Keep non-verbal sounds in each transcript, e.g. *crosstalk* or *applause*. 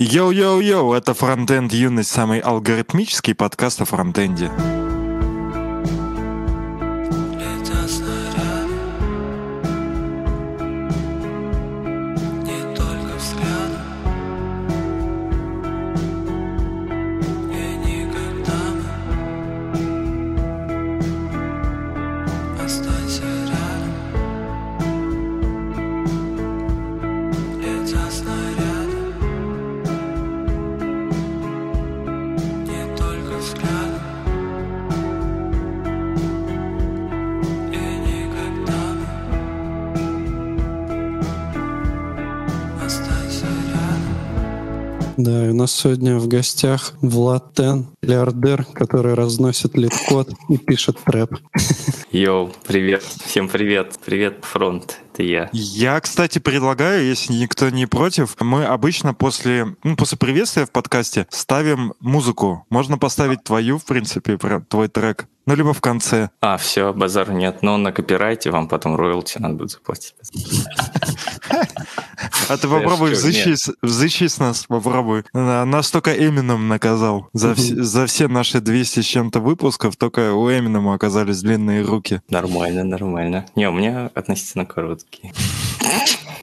Йоу-йоу-йоу, это Фронтенд Юность, самый алгоритмический подкаст о фронтенде. Сегодня в гостях Влад Тен, миллиардер, который разносит LeetCode и пишет трэп. Йоу, привет. Всем привет. Привет, фронт. Это я. Я, кстати, предлагаю, если никто не против, мы обычно после, ну, после приветствия в подкасте ставим музыку. Можно поставить твою, в принципе, твой трек. Ну, либо в конце. А, все, базар нет. Но на копирайте вам потом роялти надо будет заплатить. *laughs* А ты попробуй взыщи, с- нас, попробуй. На- Нас только Эмином наказал. За все наши 200 с чем-то выпусков только у Эминема оказались длинные руки. Нормально, нормально. Не, у меня относительно короткие.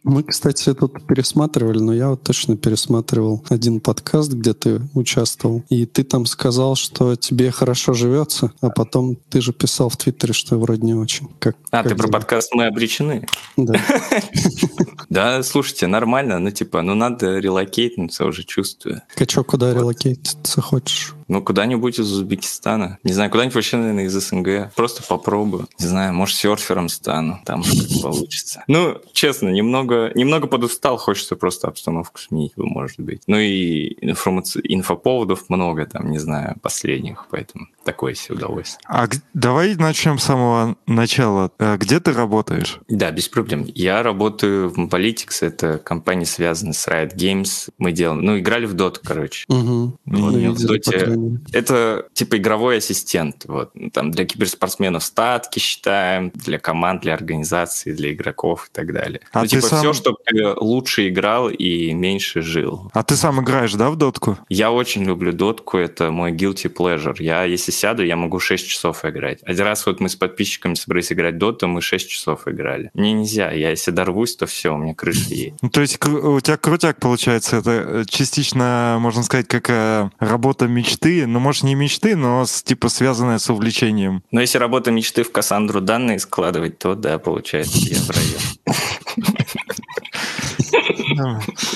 Мы, кстати, тут пересматривали, но я вот точно пересматривал один подкаст, где ты участвовал, и ты там сказал, что тебе хорошо живется, а потом ты же писал в Твиттере, что вроде не очень. Как, А, как ты про дела? подкаст «Мы обречены»? Да. *laughs* Да, слушайте, нормально. Ну, типа, ну, надо релокейтнуться, уже чувствую. Качо, куда релокейтиться хочешь? Ну, куда-нибудь из Узбекистана. Не знаю, куда-нибудь вообще, наверное, из СНГ. Просто попробую. Не знаю, может, серфером стану. Там получится. Ну, честно, немного, немного подустал. Хочется просто обстановку сменить, может быть. Ну и информаци- инфоповодов много там, не знаю, последних. Поэтому такое себе удовольствие. А давай начнем с самого начала. Э, Где ты работаешь? Да, без проблем. Я работаю в Politics. Это компания, связанная с Riot Games. Мы делаем... Ну, играли в Dota, короче. Угу. Вот, я в видели, Это типа игровой ассистент. Вот. Ну, Там для киберспортсменов статки считаем, для команд, для организаций, для игроков и так далее. А ну, типа сам- все, чтобы лучше играл и меньше жил. А ты сам играешь, да, в дотку? Я очень люблю дотку, это мой guilty pleasure. Я, если сяду, я могу 6 часов играть. Один раз вот мы с подписчиками собрались играть доту, мы 6 часов играли. Мне нельзя, я если дорвусь, то все, у меня крыша *laughs* едет. Ну, то есть у тебя крутяк получается. Это э, частично, можно сказать, как э, работа мечты. Ну, может, не мечты, но с- типа связанная с увлечением. Но если работа мечты в Кассандру данные складывать, то да, получается, я. Ну, *laughs*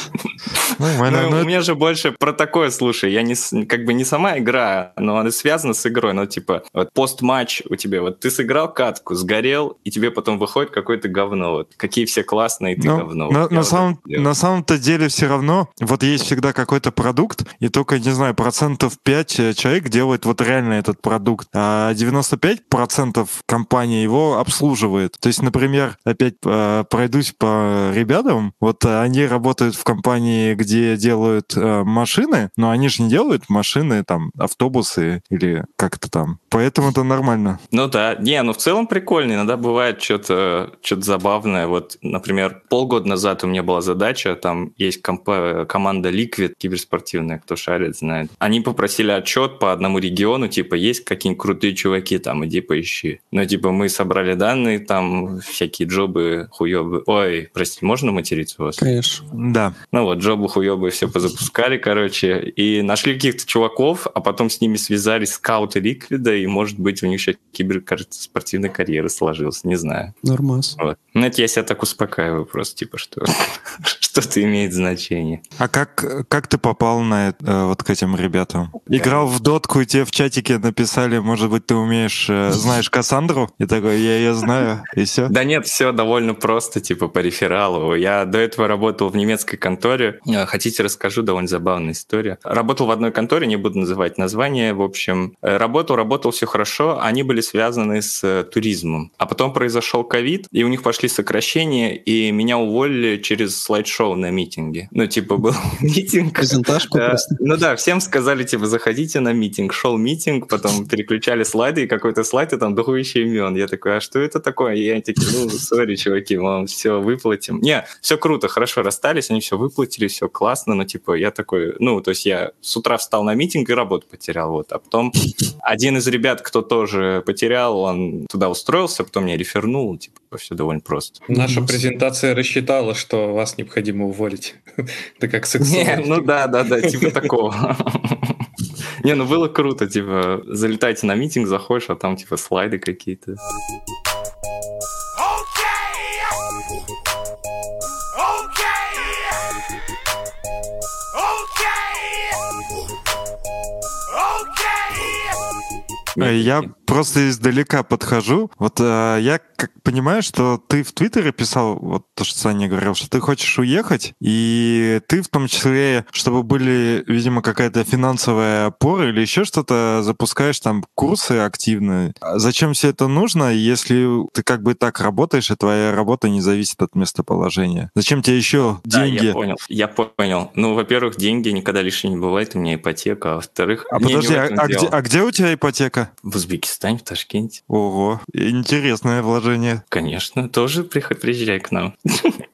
Нормально. Ну, Ну, у это- меня же больше про такое, слушай, я не как бы не сама игра, но она связана с игрой, но типа вот пост-матч у тебя, вот ты сыграл катку, сгорел, и тебе потом выходит какое-то говно, вот какие все классные, ты Ну, говно. на, Вот самом, самом-то деле все равно, вот есть всегда какой-то продукт, и только, не знаю, процентов 5 человек делает вот реально этот продукт, а 95% компания его обслуживает. То есть, например, опять э, пройдусь по ребятам, вот э, они работают в компании, где делают э, машины, но они же не делают машины, там, автобусы или как-то там. Поэтому это нормально. Ну да, не, ну в целом прикольно, иногда бывает что-то что забавное. Вот, например, полгода назад у меня была задача, там есть компа- команда Liquid киберспортивная, кто шарит, знает. Они попросили отчет по одному региону, типа, есть какие-нибудь крутые чуваки, там, иди поищи. Ну, типа, мы собрали данные, там, всякие джобы, хуёбы. Ой, простите, можно материться у вас? Конечно. Да. Ну вот, джобы хуёбы все позапускали, короче, и нашли каких-то чуваков, а потом с ними связались скауты Ликвида, и, может быть, у них еще киберспортивная карьера сложилась, не знаю. Нормас. Вот. Ну, это я себя так успокаиваю просто, типа, что *laughs* что-то имеет значение. А как, как ты попал на э, вот к этим ребятам? Играл в дотку, и тебе в чатике написали, может быть, ты умеешь, э, знаешь Кассандру? И такой, я ее знаю, и все. Да нет, все довольно просто, типа, по рефералу. Я до этого работал в немецкой конторе. Э, Хотите, расскажу, довольно забавная история. Работал в одной конторе, не буду называть название, в общем. Э, Работал, работал, все хорошо. Они были связаны с э, туризмом. А потом произошел ковид, и у них пошли сокращения, и меня уволили через слайд-шоу шоу на митинге. Ну, типа, был *laughs* митинг. Презентажку Да, просто. Ну да, всем сказали, типа, заходите на митинг. Шел митинг, потом переключали слайды, и какой-то слайд, и там дохуище имен. Я такой, а что это такое? И они такие, ну, сори, чуваки, мы вам все выплатим. Не, все круто, хорошо расстались, они все выплатили, все классно, но, типа, я такой, ну, то есть я с утра встал на митинг и работу потерял, вот. А потом один из ребят, кто тоже потерял, он туда устроился, потом меня рефернул, типа, все довольно просто. Наша Мгм. презентация рассчитала, что вас необходимо уволить. *laughs* Это как Не, сексуально. ну да, да, да, типа *laughs* такого. *laughs* Не, ну было круто, типа, залетайте на митинг, заходишь, а там, типа, слайды какие-то. Э, Я просто издалека подхожу. Вот э, я как понимаю, что ты в Твиттере писал, вот то, что Саня говорил, что ты хочешь уехать, и ты в том числе, чтобы были, видимо, какая-то финансовая опора или еще что-то, запускаешь там курсы активно. А Зачем все это нужно, если ты как бы так работаешь, и твоя работа не зависит от местоположения? Зачем тебе еще Да, деньги? я понял, я понял. Ну, во-первых, деньги никогда лишним не бывает, у меня ипотека, а во-вторых... А подожди, а, а где, а где у тебя ипотека? В Узбекистане, в Ташкенте. Ого, интересное вложение. Конечно, тоже приезжай к нам. *laughs*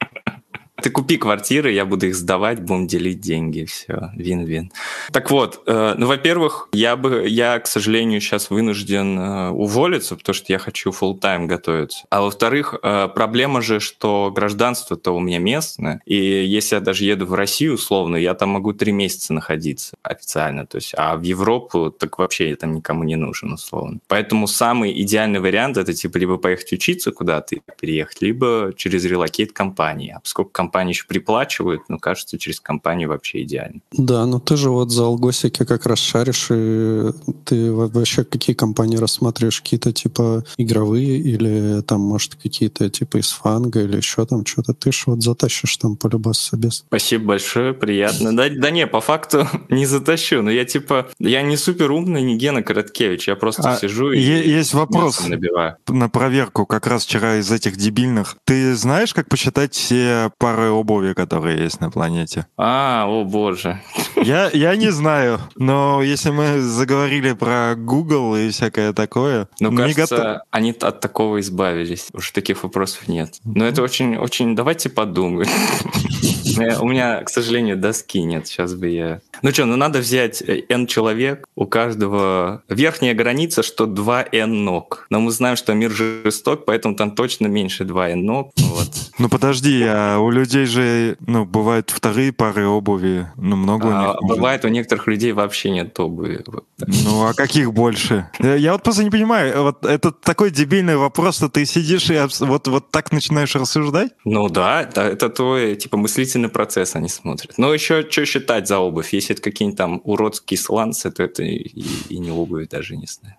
Ты купи квартиры, я буду их сдавать, будем делить деньги, все, вин-вин. Так вот, э, ну, во-первых, я бы, я, к сожалению, сейчас вынужден э, уволиться, потому что я хочу full тайм готовиться. А во-вторых, э, проблема же, что гражданство-то у меня местное, и если я даже еду в Россию, условно, я там могу три месяца находиться официально, то есть, а в Европу так вообще я там никому не нужен, условно. Поэтому самый идеальный вариант это типа либо поехать учиться куда-то и переехать, либо через relocate компании. А поскольку компании еще приплачивают, ну, кажется, через компанию вообще идеально. Да, но ты же вот за алгосики как раз шаришь, и ты во- вообще какие компании рассматриваешь? Какие-то типа игровые или там, может, какие-то типа из FAANG а или еще там что-то? Ты ж вот затащишь там полюбас собес. Спасибо большое, приятно. Да, да не, по факту *laughs* не затащу, но я типа, я не супер умный, не Гена Короткевич, я просто А, сижу и есть вопрос. набиваю. на проверку как раз вчера из этих дебильных. Ты знаешь, как посчитать все пары обуви, которые есть на планете? А, о боже. Я, *laughs* я не знаю, но если мы заговорили про Google и всякое такое, Ну, кажется, готов- они от такого избавились. Уже таких вопросов нет. Но это очень, очень... Давайте подумаем. *laughs* Э, У меня, к сожалению, доски нет. Сейчас бы я... Ну что, ну надо взять э, N человек, у каждого верхняя граница, что 2 N ног. Но мы знаем, что мир жесток, поэтому там точно меньше 2 N ног. Вот. Ну подожди, а у людей же, ну, бывают вторые пары обуви, ну, много у А них. может. бывает, у некоторых людей вообще нет обуви. Вот. Ну, а каких больше? Я вот просто не понимаю, вот это такой дебильный вопрос, что ты сидишь и вот, вот так начинаешь рассуждать? Ну да, это, это твой, типа, мыслительный процесс они смотрят. Но еще что считать за обувь? Если это какие-нибудь там уродские сланцы, то это и, и не обувь даже, не знаю.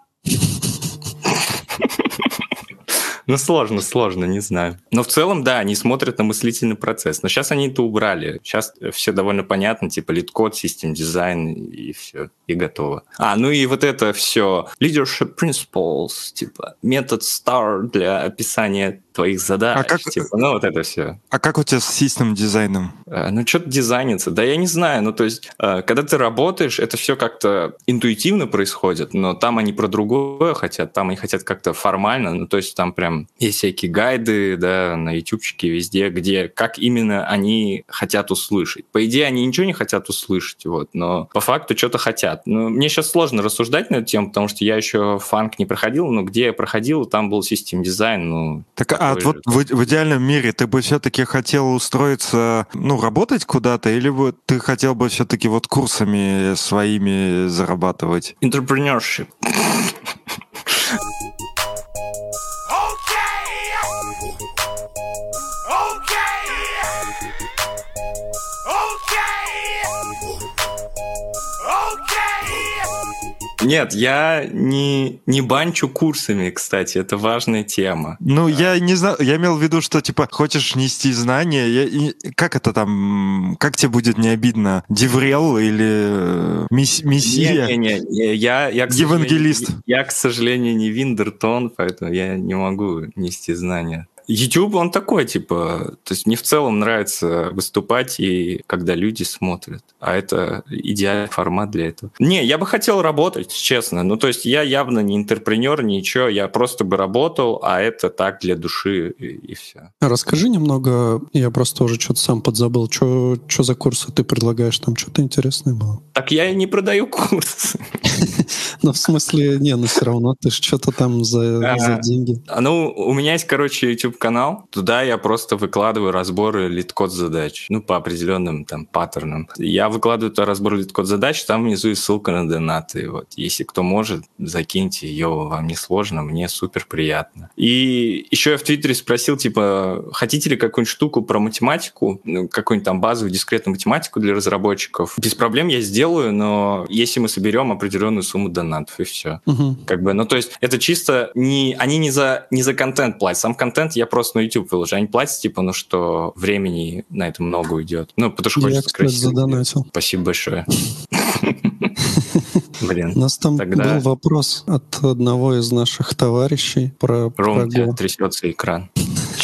Ну, сложно, сложно, не знаю. Но в целом, да, они смотрят на мыслительный процесс. Но сейчас они это убрали. Сейчас все довольно понятно, типа LeetCode, system design и все, и готово. А, ну и вот это все. Leadership principles, типа метод STAR для описания твоих задач. А как- типа, ну вот это все. А как у тебя с системным дизайном? Э, Ну, что-то дизайнится. Да я не знаю. Ну, то есть, э, когда ты работаешь, это все как-то интуитивно происходит, но там они про другое хотят, там они хотят как-то формально. Ну, то есть, там прям есть всякие гайды, да, на ютубчике, везде, где как именно они хотят услышать. По идее, они ничего не хотят услышать, вот, но по факту что-то хотят. Ну, мне сейчас сложно рассуждать на эту тему, потому что я еще фанк не проходил, но где я проходил, там был систем дизайн, ну, Так, а такой вот же. в, в идеальном мире ты бы все-таки хотел устроиться, ну, работать куда-то, или бы ты хотел бы все-таки вот курсами своими зарабатывать? entrepreneurship. *laughs* Нет, я не, не банчу курсами, кстати, это важная тема. Ну, я не знаю, я имел в виду, что, типа, хочешь нести знания, я- и- как это там, как тебе будет не обидно, Деврел или э, мисс- Мессия? Не-не-не, я, я, к Евангелист. сожалению, я, к сожалению, не Виндертон, поэтому я не могу нести знания. YouTube, он такой, типа, то есть мне в целом нравится выступать, и когда люди смотрят. А это идеальный формат для этого. Не, я бы хотел работать, честно. Ну, то есть я явно не интерпренер, ничего, я просто бы работал, а это так для души, и, и все. Расскажи немного, я просто уже что-то сам подзабыл, что за курсы ты предлагаешь, там что-то интересное было. Так я и не продаю курс. *laughs* Ну, в смысле, не, ну все равно ты ж что-то там за, А. деньги. Ну, у меня есть, короче, YouTube-канал. Туда я просто выкладываю разборы LeetCode задач. Ну, по определенным там паттернам. Я выкладываю туда разбор LeetCode задач, там внизу и ссылка на донаты. Вот. Если кто может, закиньте ее, вам не сложно, мне супер приятно. И еще я в Твиттере спросил, типа, хотите ли какую-нибудь штуку про математику, ну, какую-нибудь там базовую дискретную математику для разработчиков? Без проблем я сделаю, но если мы соберем определенную сумму донатов, и все. Мгм. Как бы, ну, то есть, это чисто не... Они не за, не за контент платят. Сам контент я просто на YouTube выложу. Они платят, типа, ну, что времени на это много уйдет. Ну, потому что Я, хочется кстати, красиво. задонатил. Спасибо большое. *laughs* Блин. У нас там Тогда- был вопрос от одного из наших товарищей про, про Рома, у тебя Go. трясется экран.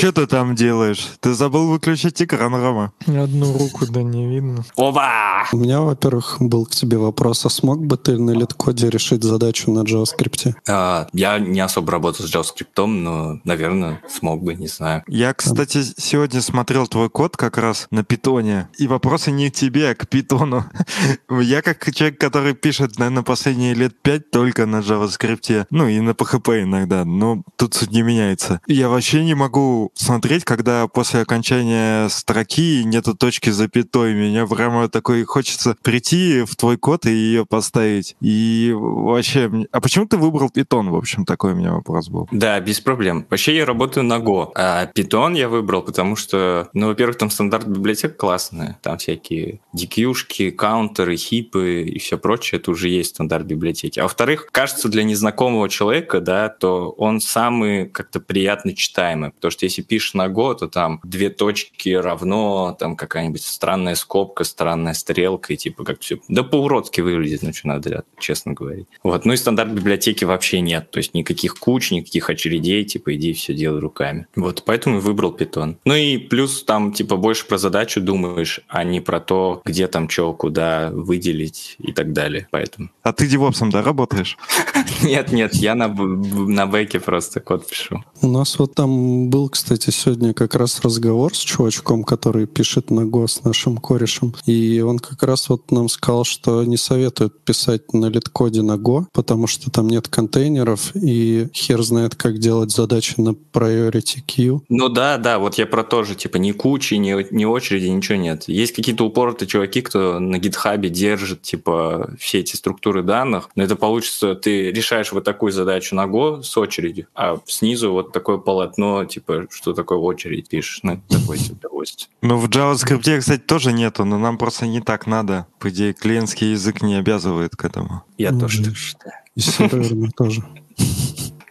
Что ты там делаешь? Ты забыл выключить экран, Рома. Одну руку, да, не видно. Оба! У меня, во-первых, был к тебе вопрос, а смог бы ты на литкоде решить задачу на JavaScript? А, я не особо работал с JavaScript, но, наверное, смог бы, не знаю. Я, кстати, сегодня смотрел твой код как раз на питоне. И вопросы не к тебе, а к питону. *laughs* Я как человек, который пишет, наверное, последние лет пять только на JavaScript. Ну и на PHP иногда, но тут суть не меняется. Я вообще не могу смотреть, когда после окончания строки нету точки запятой. Меня прямо такой хочется прийти в твой код и ее поставить. И вообще... А почему ты выбрал питон, в общем, такой у меня вопрос был. Да, без проблем. Вообще я работаю на Go, а Python я выбрал, потому что, ну, во-первых, там стандарт библиотек классная, там всякие DQ-шки, каунтеры, хипы и все прочее, это уже есть стандарт библиотеки. А во-вторых, кажется, для незнакомого человека, да, то он самый как-то приятно читаемый, потому что если пишешь на Go, то там две точки равно, там какая-нибудь странная скобка, странная стрелка, и типа как все, да по-уродски выглядит, ну что надо, честно говорить. Вот, ну и стандарт библиотеки вообще нет, то есть никаких куч, никаких очередей, типа иди все делай руками. Вот, поэтому и выбрал Python. Ну и плюс там типа больше про задачу думаешь, а не про то, где там что, куда выделить и так далее, поэтому. А ты девопсом, да, работаешь? *laughs* Нет, нет, я на бэке просто код пишу. У нас вот там был, кстати, сегодня как раз разговор с чувачком, который пишет на Go с нашим корешем. И он как раз вот нам сказал, что не советует писать на литкоде на Go, потому что там нет контейнеров, и хер знает, как делать задачи на priority queue. Ну да, да, вот я про то же, типа ни кучи, ни, ни очереди, ничего нет. Есть какие-то упоротые чуваки, кто на гитхабе держит, типа, все эти структуры данных, но это получится, ты решаешь вот такую задачу на Go с очередью, а снизу вот такое полотно, типа, что такое очередь пишешь, это такое себе удовольствие. Ну, в JavaScript, кстати, тоже нету, но нам просто не так надо. По идее, клиентский язык не обязывает к этому. Я Ну, тоже так считаю. И *laughs* тоже.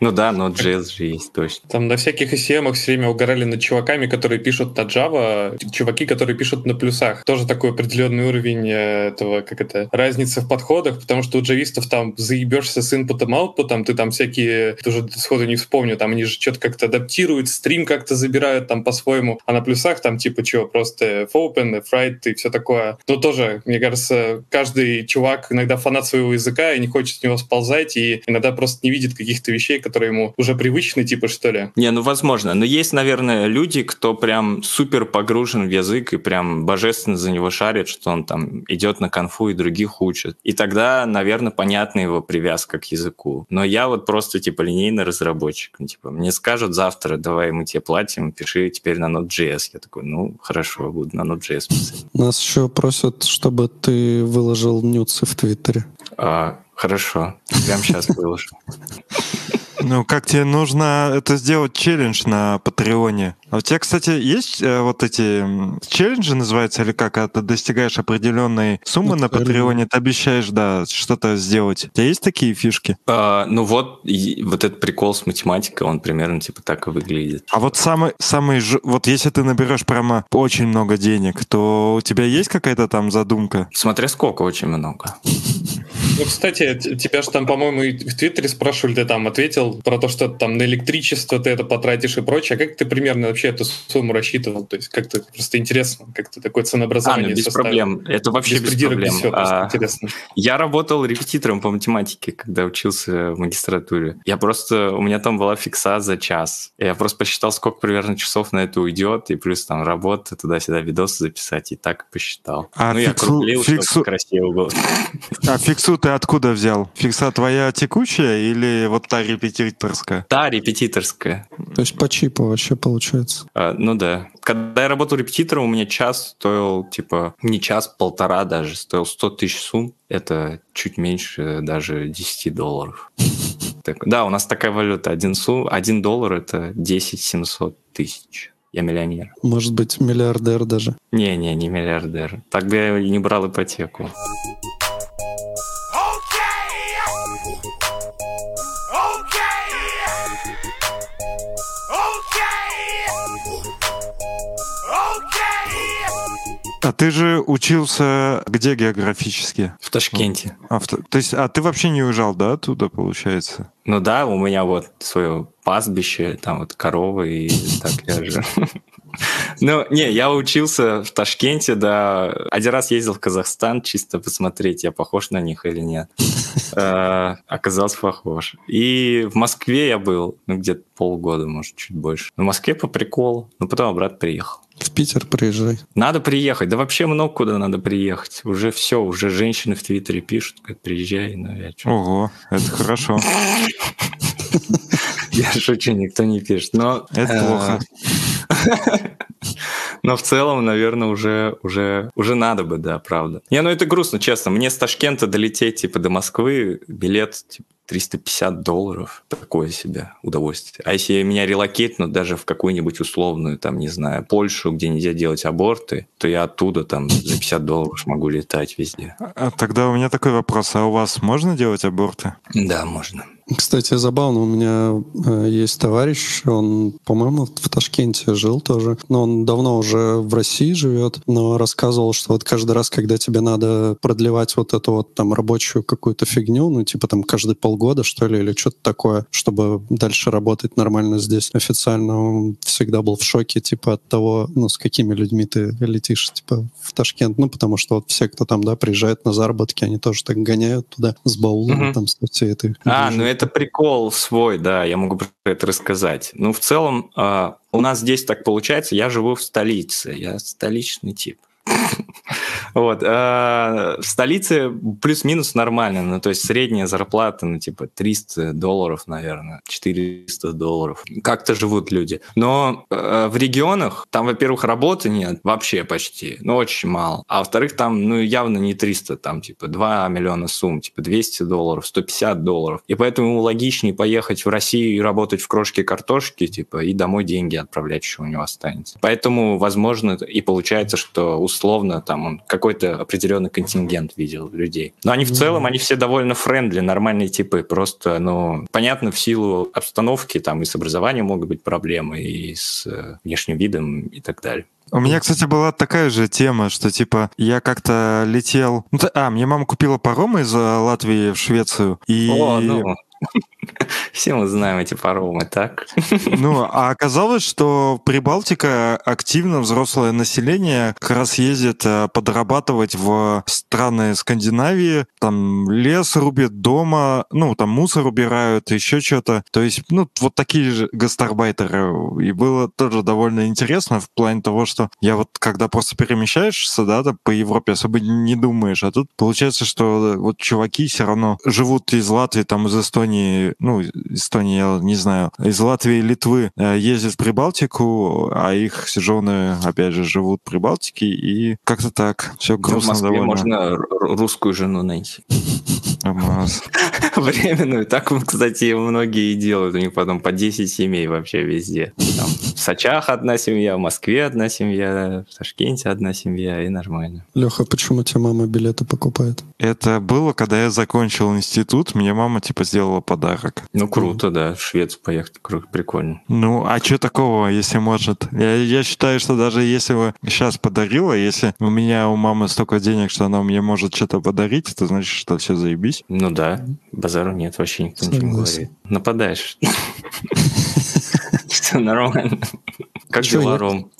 Ну да, но JS же есть точно. Там на всяких ICM все время угорали над чуваками, которые пишут на Java, чуваки, которые пишут на плюсах. Тоже такой определенный уровень э, этого, как это, разницы в подходах, потому что у джавистов там заебешься с инпутом, аутпутом, ты там всякие, тоже сходу не вспомню, там они же что-то как-то адаптируют, стрим как-то забирают там по-своему, а на плюсах там типа что, просто open, write и все такое. Но тоже, мне кажется, каждый чувак иногда фанат своего языка и не хочет с него сползать, и иногда просто не видит каких-то вещей, ему уже привычны, типа что ли. Не, ну возможно. Но есть, наверное, люди, кто прям супер погружен в язык и прям божественно за него шарит, что он там идет на конфу и других учит. И тогда, наверное, понятна его привязка к языку. Но я вот просто типа линейный разработчик. Ну, Типа, мне скажут завтра, давай мы тебе платим, пиши теперь на Node.js. Я такой, ну, хорошо, буду на Node.js писать. Нас еще просят, чтобы ты выложил нюцы в Твиттере. А, хорошо, прямо сейчас выложу. *laughs* Ну, как тебе нужно это сделать челлендж на Патреоне? А у тебя, кстати, есть э, вот эти челленджи называются, или как, когда ты достигаешь определенной суммы на. Патреоне, ты обещаешь, да, что-то сделать. У тебя есть такие фишки? А, ну вот, и вот этот прикол с математикой, он примерно типа так и выглядит. А вот самый, самый, ж- вот если ты наберешь прямо очень много денег, то у тебя есть какая-то там задумка? Смотря сколько, очень много. Ну, кстати, тебя же там, по-моему, и в Твиттере спрашивали, ты там ответил про то, что там на электричество ты это потратишь и прочее. А как ты примерно вообще эту сумму рассчитывал? То есть как-то просто интересно, как ты такое А, ценообразование ну без составил? проблем. Это вообще без, проблем. без всего, просто А, интересно. *laughs* Я работал репетитором по математике, когда учился в магистратуре. Я просто... У меня там была фикса за час. Я просто посчитал, сколько примерно часов на это уйдет, и плюс там работа, туда-сюда видосы записать, и так посчитал. А ну, я фиксу- округлил, чтобы фиксу- красиво было. *laughs* А фиксу ты откуда взял? Фикса твоя текущая или вот та репетиторская? Да, репетиторская. То есть по чипу вообще получается. А, ну да. Когда я работал репетитором, у меня час стоил, типа, не час, полтора даже, стоил 100 тысяч сумм. Это чуть меньше даже 10 долларов. *laughs* Да, у нас такая валюта. Один, сум, один доллар – это 10 700 тысяч. Я миллионер. Может быть, миллиардер даже. Не-не, не миллиардер. Так бы я не брал ипотеку. А ты же учился где географически? В Ташкенте. А, в то есть, а ты вообще не уезжал, да, оттуда, получается? Ну да, у меня вот свое пастбище, там вот коровы, и так я же... Ну, не, я учился в Ташкенте, да. Один раз ездил в Казахстан чисто посмотреть, я похож на них или нет. Э, Оказался похож. И в Москве я был, ну, где-то полгода, может, чуть больше. В Москве по приколу, но потом обратно приехал. В Питер приезжай. Надо приехать, да вообще много куда надо приехать. Уже все, уже женщины в Твиттере пишут, как приезжай, ну я чё. Ого, это хорошо. Я шучу, никто не пишет. Но, Это э, плохо. *laughs* Но в целом, наверное, уже, уже, уже надо бы, да, правда. Не, ну это грустно, честно. Мне с Ташкента долететь, типа, до Москвы, билет, типа, 350 долларов. Такое себе удовольствие. А если меня релокейтнут даже в какую-нибудь условную, там, не знаю, Польшу, где нельзя делать аборты, то я оттуда там за 50 долларов могу летать везде. А тогда у меня такой вопрос. А у вас можно делать аборты? Да, можно. Кстати, забавно, у меня э, есть товарищ, он, по-моему, в Ташкенте жил тоже, но он давно уже в России живет, но рассказывал, что вот каждый раз, когда тебе надо продлевать вот эту вот там рабочую какую-то фигню, ну типа там каждые полгода, что ли, или что-то такое, чтобы дальше работать нормально здесь. Официально, он всегда был в шоке, типа от того, ну с какими людьми ты летишь, типа в Ташкент, ну потому что вот все, кто там, да, приезжает на заработки, они тоже так гоняют туда с баулом, Мгм. там с этой... А, ну это прикол свой, да, я могу про это рассказать. Ну, в целом, а, у нас здесь так получается, я живу в столице, я столичный тип. Вот. а, В столице плюс-минус нормально. Ну, то есть средняя зарплата, ну, типа 300 долларов, наверное, 400 долларов. Как-то живут люди. Но э, в регионах там, во-первых, работы нет вообще почти. Ну, очень мало. А во-вторых, там, ну, явно не 300, там, типа 2 миллиона сумм, типа 200 долларов, 150 долларов. И поэтому логичнее поехать в Россию и работать в крошке картошки, типа, и домой деньги отправлять, что у него останется. Поэтому, возможно, и получается, что условно там он какой-то определенный контингент видел людей. Но они в целом, они все довольно friendly, нормальные типы. Просто, ну, понятно, в силу обстановки там и с образованием могут быть проблемы, и с э, внешним видом и так далее. У меня, кстати, была такая же тема, что типа я как-то летел... Ну, а, мне мама купила паром из э, Латвии в Швецию. И... О, ну, все мы знаем эти паромы, так? Ну, а оказалось, что Прибалтика активно взрослое население как раз ездит э, подрабатывать в страны Скандинавии, там лес рубят дома, ну, там мусор убирают, еще что-то. То есть, ну, вот такие же гастарбайтеры. И было тоже довольно интересно в плане того, что я вот когда просто перемещаешься, да, по Европе особо не думаешь, а тут получается, что вот чуваки все равно живут из Латвии, там, из Эстонии, ну, Эстонии, я не знаю, из Латвии и Литвы э, ездят в Прибалтику, а их жены, опять же, живут в Прибалтике, и как-то так. Все Ну, в грустно Москве довольно. можно русскую жену найти. *laughs* *laughs* Временную. Так, кстати, многие и делают. У них потом по 10 семей вообще везде. Там В Сачах одна семья, в Москве одна семья, в Ташкенте одна семья, и нормально. Леха, почему тебе мама билеты покупает? Это было, когда я закончил институт, мне мама типа сделала подарок. Ну, круто, да, в Швецию поехать, кру- прикольно. Ну, а что такого, если может? Я, я считаю, что даже если бы сейчас подарила, если у меня у мамы столько денег, что она мне может что-то подарить, это значит, что все заебись. Ну да, базару нет, вообще никто ничего не говорит. Нападаешь. *laughs* Все нормально. Как дела, Ром?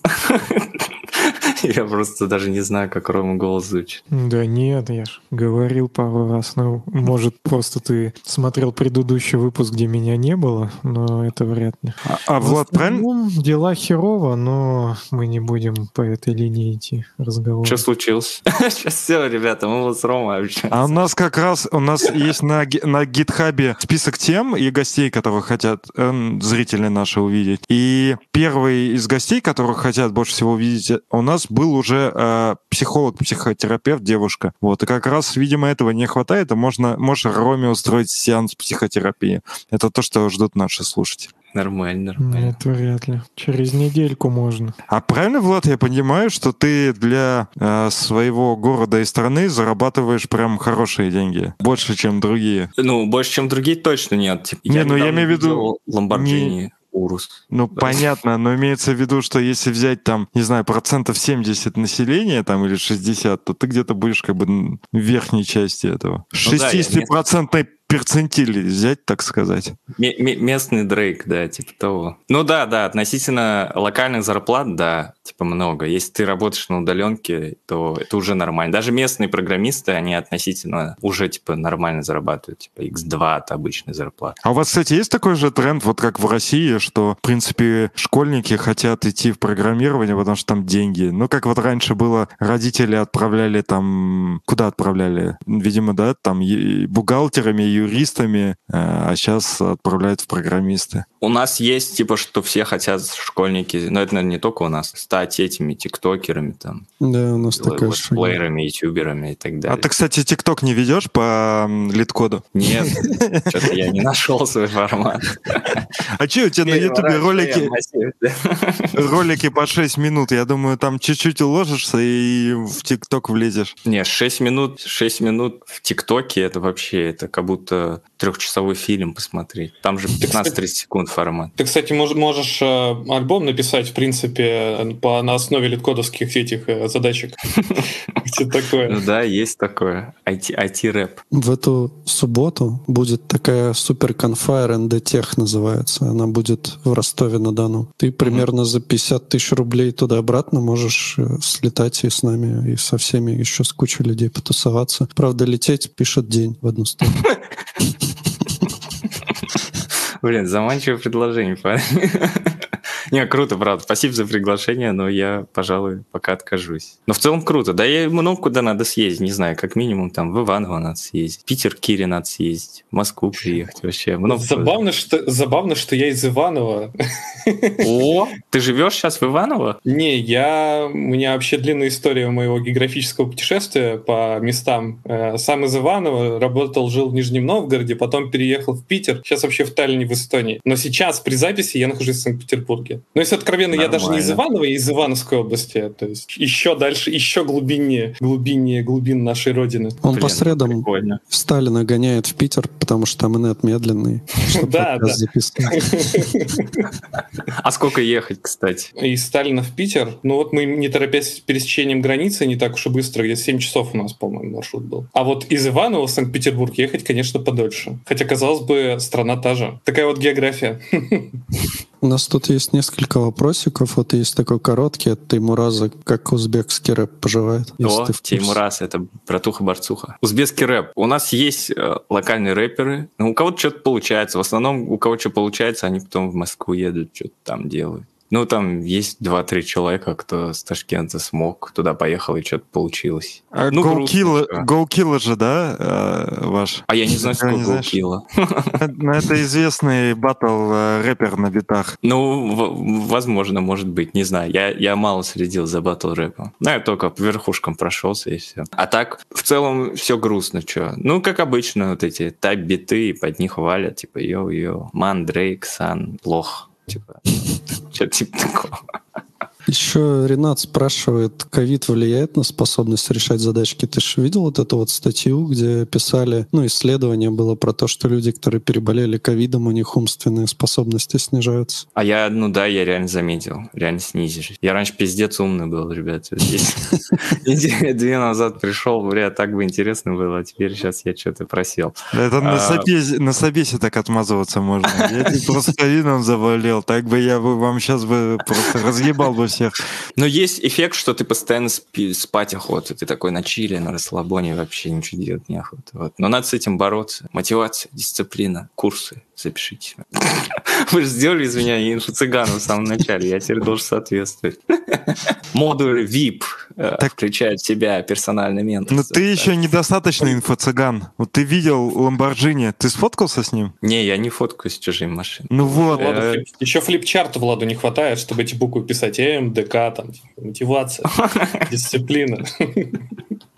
*laughs* Я просто даже не знаю, как Рома голос звучит. Да нет, я ж говорил пару раз. Ну, может, просто ты смотрел предыдущий выпуск, где меня не было, но это вряд ли. А, а Влад, правильно? дела херово, но мы не будем по этой линии идти разговор. Что случилось? *laughs* Сейчас все, ребята, мы вот с Ромой общаемся. А у нас как раз, у нас есть на, на гитхабе список тем и гостей, которых хотят э, зрители наши увидеть. И первый из гостей, которых хотят больше всего увидеть, э, у нас был уже э, психолог, психотерапевт, девушка. Вот, и как раз, видимо, этого не хватает, и можно, можно Роме устроить сеанс психотерапии. Это то, что ждут наши слушатели. Нормально, нормально. Нет, вряд ли. Через недельку можно. А правильно, Влад, я понимаю, что ты для э, своего города и страны зарабатываешь прям хорошие деньги, больше, чем другие. Ну, больше, чем другие, точно нет. Типа, Не, ну, я имею в виду видел Lamborghini Urus. Ну, понятно, но имеется в виду, что если взять там, не знаю, процентов 70 населения там или 60, то ты где-то будешь как бы м, в верхней части этого. Ну да, я 60-процентный перцентиль взять, так сказать. Ме- Местный Дрейк, да, типа того. Ну да, да, относительно локальных зарплат, да, типа много. Если ты работаешь на удаленке, то это уже нормально. Даже местные программисты, они относительно уже типа нормально зарабатывают, типа x2 от обычной зарплаты. А у вас, кстати, есть такой же тренд, вот как в России, что, в принципе, школьники хотят идти в программирование, потому что там деньги. Ну, как вот раньше было, родители отправляли там... Куда отправляли? Видимо, да, там бухгалтерами, юристами, э, а сейчас отправляют в программисты. У нас есть, типа, что все хотят школьники, но это, наверное, не только у нас, стать этими тиктокерами, там, Да, у нас такая летсплеерами, ютуберами и так А далее. ты, кстати, ТикТок не ведешь по лид-коду? Нет, *laughs* что-то я не нашел свой формат. А что у тебя на Ютубе ролики, ролики? по 6 минут? Я думаю, там чуть-чуть уложишься и в ТикТок влезешь. Не, 6 минут, 6 минут в ТикТоке это вообще, это как будто трехчасовой фильм посмотреть. Там же 15-30 секунд формат. Ты, кстати, мож- можешь э, альбом написать, в принципе, по, на основе литкодовских этих э, задачек. *laughs* Что Ну такое? да, есть такое. IT, IT-рэп. В эту субботу будет такая супер конфа РНД Тех называется. Она будет в Ростове-на-Дону. Ты примерно за 50 тысяч рублей туда-обратно можешь э, слетать и с нами, и со всеми еще с кучей людей потусоваться. Правда, лететь пишет день в одну сторону. *laughs* *laughs* Блин, заманчивое предложение, парень. Не, круто, правда. Спасибо за приглашение, но я, пожалуй, пока откажусь. Но в целом круто. Да я много куда надо съездить, не знаю, как минимум там в Иваново надо съездить, Питер, Кире надо съездить, в Москву приехать вообще. Много куда. Забавно *laughs* что, забавно, что я из Иванова. О, *laughs* ты живешь сейчас в Иваново? Не, я... У меня вообще длинная история моего географического путешествия по местам. Э, Сам из Иванова, работал, жил в Нижнем Новгороде, потом переехал в Питер. Сейчас вообще в Таллине, в Эстонии. Но сейчас при записи я нахожусь в Санкт-Петербурге. Но если откровенно, я даже не из Нормально. Иванова, я из Ивановской области. То есть еще дальше, еще глубиннее, глубиннее глубин нашей родины. Он Блин, по средам Прикольно. Сталина гоняет в Питер, потому что там инет медленный, *laughs* Да, да. А сколько ехать, кстати? Из Сталина в Питер. Ну вот мы, не торопясь с пересечением границы, не так уж и быстро, где 7 часов у нас, по-моему, маршрут был. А вот из Иванова в Санкт-Петербург ехать, конечно, подольше. Хотя, казалось бы, страна та же. Такая вот география. *laughs* У нас тут есть несколько вопросиков. Вот есть такой короткий от Таймураза, как узбекский рэп поживает. О. Теймурас, это братуха-борцуха. Узбекский рэп. У нас есть э, локальные рэперы. Ну, у кого-то что-то получается. В основном, у кого что получается, они потом в Москву едут, что-то там делают. Ну, там есть два-три человека, кто с Ташкента смог, туда поехал, и что-то получилось. А Ну, Go грустно, Kill- чё. Gokilla же, да, э, ваш? А я не знаю, сколько кило. *laughs* Ну, это известный батл э, рэпер на битах. Ну, возможно, может быть, не знаю. Я, я мало следил за батл рэпом. Ну, я только по верхушкам прошелся и все. А так, в целом, все грустно, что. Ну, как обычно, вот эти тайп-биты, под них валят, типа, yo-yo, man, Дрейк, сан, лох. Типа, Что-то типа такого. Еще Ренат спрашивает, ковид влияет на способность решать задачки? Ты же видел вот эту вот статью, где писали, ну, исследование было про то, что люди, которые переболели ковидом, у них умственные способности снижаются. А я, ну да, я реально заметил. Реально снизишь. Я раньше пиздец умный был, ребят. Здесь *laughs* недели две назад пришел, бля, так бы интересно было, а теперь сейчас я что-то просел. Это на, А. собесе, на собесе так отмазываться можно. Я *laughs* просто ковидом заболел, так бы я бы вам сейчас бы просто разъебал бы всех. Но есть эффект, что ты постоянно спи- спать охота. Ты такой на чиле, на расслабоне, вообще ничего делать не охота. Вот. Но надо с этим бороться. Мотивация, дисциплина, курсы. Запишите. Вы же сделали из меня инфо-цыгана в самом начале. Я теперь должен соответствовать. Модуль VIP э, Так- включает в себя персональный ментор. Но ты еще недостаточно инфо-цыган. Вот ты видел Ламборджини, ты сфоткался с ним? Не, я не фоткаюсь с чужими машинами. Ну вот. Владу Э, флип- Еще флипчарта Владу не хватает, чтобы эти буквы писать. МДК, там, типа, мотивация, *laughs* дисциплина.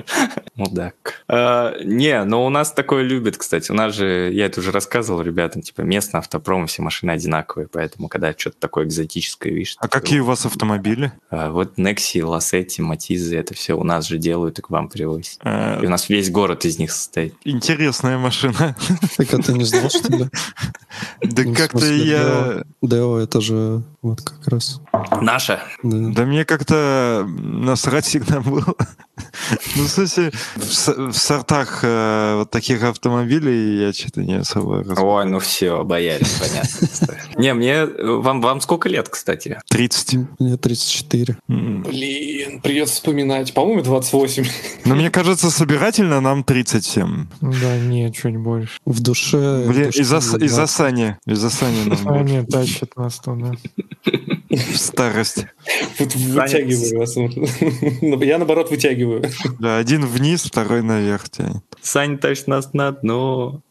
*laughs* Мудак. А, не, но у нас такое любят, кстати. У нас же, я это уже рассказывал ребятам, типа местный автопром, все машины одинаковые, поэтому когда что-то такое экзотическое видишь... А какие у вас автомобили? а, вот Некси, Лассетти, Матизы, это все у нас же делают и к вам привозят. Э, И у нас весь город из них состоит. Интересная машина. *laughs* Так а ты не знал, что ли? Да Ну, как-то я... Део это же вот как раз. Наша. Да. Да мне как-то насрать всегда было. *laughs* Ну, в смысле, в, в сортах э, вот таких автомобилей я что-то не особо. Ой, ну все, боялись, понятно. *laughs* Не, мне... Вам, вам сколько лет, кстати? 30. Мне 34. М. Блин, придется вспоминать. По-моему, 28. Но мне кажется, собирательно нам 37. Да, нет, чуть больше. В душе... Блин, из-за мне из-за 20. Сани. Из-за Сани *laughs* нам нет, тащит нас туда. В *laughs* старость. Вот Вытягиваю вас. Я, наоборот, вытягиваю. Да, один вниз, второй наверх тянет. Сань тащит нас на дно.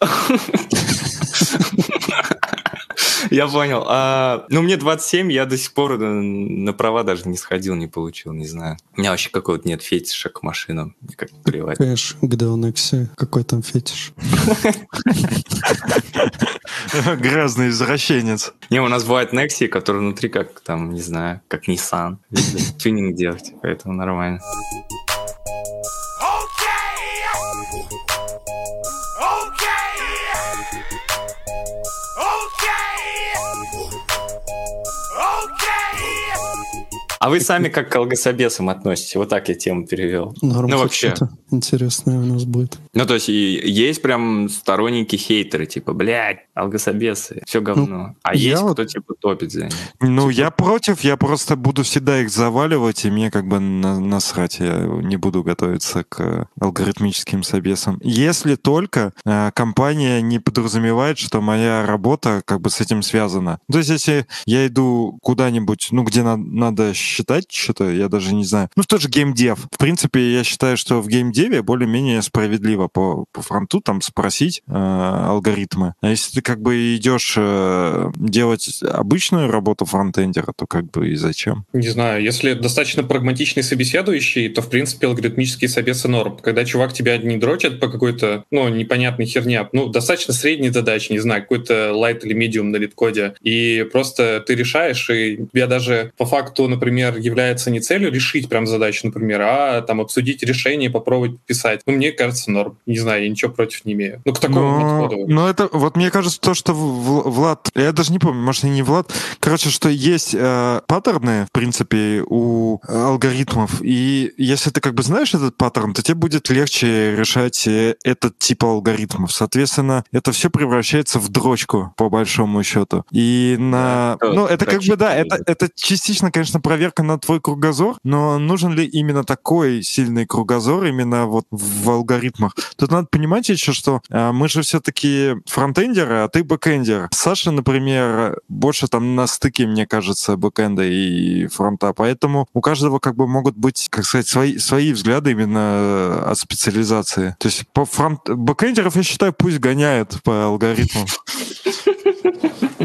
Я понял. А, ну, мне 27, я до сих пор на права даже не сходил, не получил, не знаю. У меня вообще какого-то нет фетиша к машинам. Мне как плевать. Конечно, где Некси, какой там фетиш. *laughs* *laughs* Грязный извращенец. Не, у нас бывает Nexi, который внутри как там, не знаю, как Nissan. Тюнинг делать, поэтому нормально. А вы сами как к алгособесам относитесь? Вот так я тему перевел. Норм, Ну, вообще. интересное у нас будет. Ну, то есть и есть прям сторонники хейтеры, типа, блядь, алгособесы, все говно. а я есть вот- кто, типа, топит за них. Ну, я против, я просто буду всегда их заваливать, и мне как бы на- насрать, я не буду готовиться к алгоритмическим собесам. Если только э, компания не подразумевает, что моя работа как бы с этим связана. То есть, если я иду куда-нибудь, ну, где на- надо считать что-то, я даже не знаю. Ну, тот же геймдев. В принципе, я считаю, что в геймдеве более-менее справедливо по, по фронту там спросить э, алгоритмы. А если ты как бы идешь э, делать обычную работу фронтендера, то как бы и зачем? Не знаю, если достаточно прагматичный собеседующий, то, в принципе, алгоритмические собесы норм. Когда чувак тебя не дрочит по какой-то, ну, непонятной херне, ну, достаточно средней задачи, не знаю, какой-то light или medium на литкоде, и просто ты решаешь, и тебе даже по факту, например, является не целью решить прям задачу, например, а там обсудить решение, попробовать писать. Ну, мне кажется, норм. Не знаю, я ничего против не имею. Ну, к такому Но, подходу. но это, вот мне кажется, то, что Влад, я даже не помню, может, и не Влад, короче, что есть э, паттерны, в принципе, у алгоритмов, и если ты как бы знаешь этот паттерн, то тебе будет легче решать э, этот тип алгоритмов. Соответственно, это все превращается в дрочку, по большому счету. И на... Да, ну, это как бы, да, это, это частично, конечно, проверка на твой кругозор, но нужен ли именно такой сильный кругозор именно вот в алгоритмах? Тут надо понимать еще, что а, мы же все-таки фронтендеры, а ты бэкендер. Саша, например, больше там на стыке, мне кажется, бэкенда и фронта, поэтому у каждого как бы могут быть, как сказать, свои, свои взгляды именно от специализации. То есть по фронт... бэкендеров, я считаю, пусть гоняют по алгоритмам. *laughs*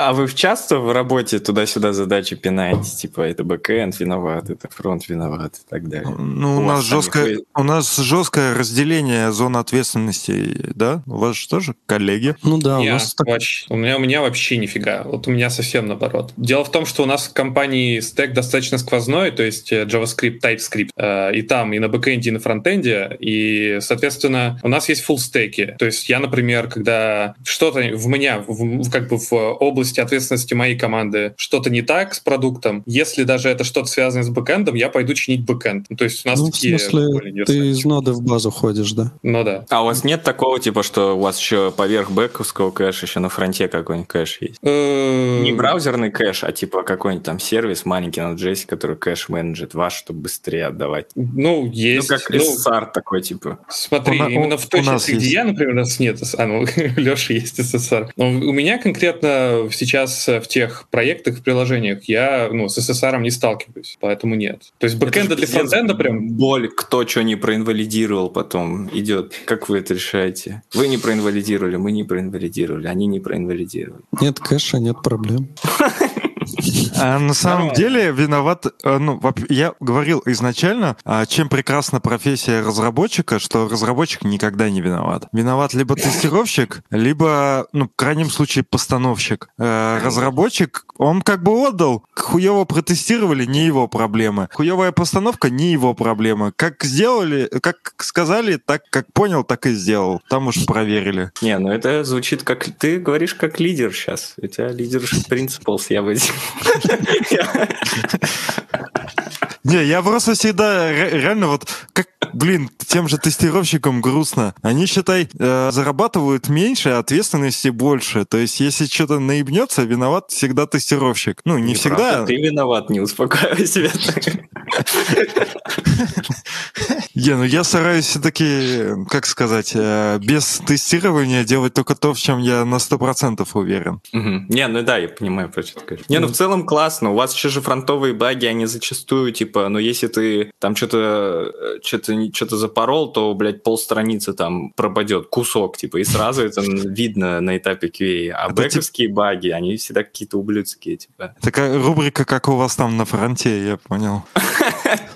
А вы часто в работе туда-сюда задачи пинаете? Типа, это бэкэнд виноват, это фронт виноват и так далее. Ну, у, У нас вас жесткое, вы- у нас жесткое разделение зон ответственности, да? У вас же тоже коллеги. Ну да, у Я нас так- вообще- у, меня, у меня вообще нифига. Вот у меня совсем наоборот. Дело в том, что у нас в компании стек достаточно сквозной, то есть э, JavaScript, TypeScript, э, и там, и на бэкэнде, и на фронтенде, и, соответственно, у нас есть full стеки. То есть я, например, когда что-то в меня, в- в- как бы в области ответственности моей команды, что-то не так с продуктом, если даже это что-то связано с бэкэндом, я пойду чинить бэкэнд. Ну, То есть у нас ну, в такие смысле, более ты из ноды в базу ходишь, да? Ну да. А у вас нет такого, типа, что у вас еще поверх бэковского кэша еще на фронте какой-нибудь кэш есть? Э, Не браузерный кэш, а типа какой-нибудь там сервис маленький на JS, который кэш менеджит ваш, чтобы быстрее отдавать. Ну, есть. Ну, как Ну, SSR такой, типа. Смотри, У именно у- в той части, где есть. я, например, у нас нет, а, *laughs* ну, Леша есть СССР. Но у меня конкретно сейчас в тех проектах, в приложениях, я ну, с СССР не сталкиваюсь, поэтому нет. То есть бэкэнда для фронтенда прям... Боль, кто что не проинвалидировал потом идет. Как вы это решаете? Вы не проинвалидировали, мы не проинвалидировали, они не проинвалидировали. Нет кэша, нет проблем. *laughs* А на самом Нормально. деле виноват, э, ну, я говорил изначально, а, чем прекрасна профессия разработчика, что разработчик никогда не виноват. Виноват либо тестировщик, либо, ну, в крайнем случае, постановщик. Э, Разработчик, он как бы отдал, хуево протестировали, не его проблема. Хуевая постановка, не его проблема. Как сделали, как сказали, так как понял, так и сделал. Там уж проверили. Не, ну это звучит как... Ты говоришь как лидер сейчас. У тебя лидершип принципалс, я бы... *laughs* *laughs* Не, я просто всегда ре- реально вот как, блин, тем же тестировщикам грустно. Они, считай, э, зарабатывают меньше, а ответственности больше. То есть, если что-то наебнется, виноват всегда тестировщик. Ну, не всегда. Неправда, Ты виноват, не успокаивай себя. Не, ну я стараюсь все-таки, как сказать, э, без тестирования делать только то, в чем я на 100% уверен. Не, ну да, я понимаю, про что ты говоришь. Не, ну в целом классно. У вас еще же фронтовые баги, они зачастую, типа, ну если ты там что-то что-то что-то запорол, то, блядь, полстраницы там пропадет, кусок, типа, и сразу это видно на этапе QA. А Это бэковские баги, они всегда какие-то ублюдские, типа. Такая рубрика, как у вас там на фронте, я понял. *laughs*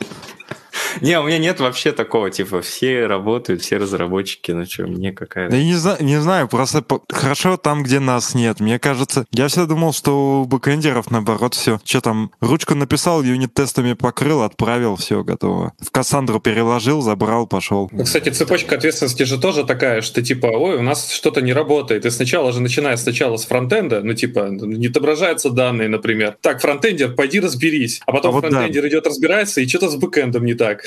*laughs* Не, у меня нет вообще такого, типа, все работают, все разработчики, ну что, мне какая... Да я не знаю, не знаю, просто хорошо там, где нас нет. Мне кажется, я всегда думал, что у бэкэндеров наоборот все. Что там, ручку написал, юнит-тестами покрыл, отправил, все готово. В Кассандру переложил, забрал, пошел. Ну, Кстати, цепочка ответственности же тоже такая, что типа, ой, у нас что-то не работает. И сначала же, начиная сначала с фронтенда, ну типа, не отображаются данные, например. Так, фронтендер, пойди разберись. А потом А вот да. фронтендер идет разбирается, и что-то с бэкэндом не так.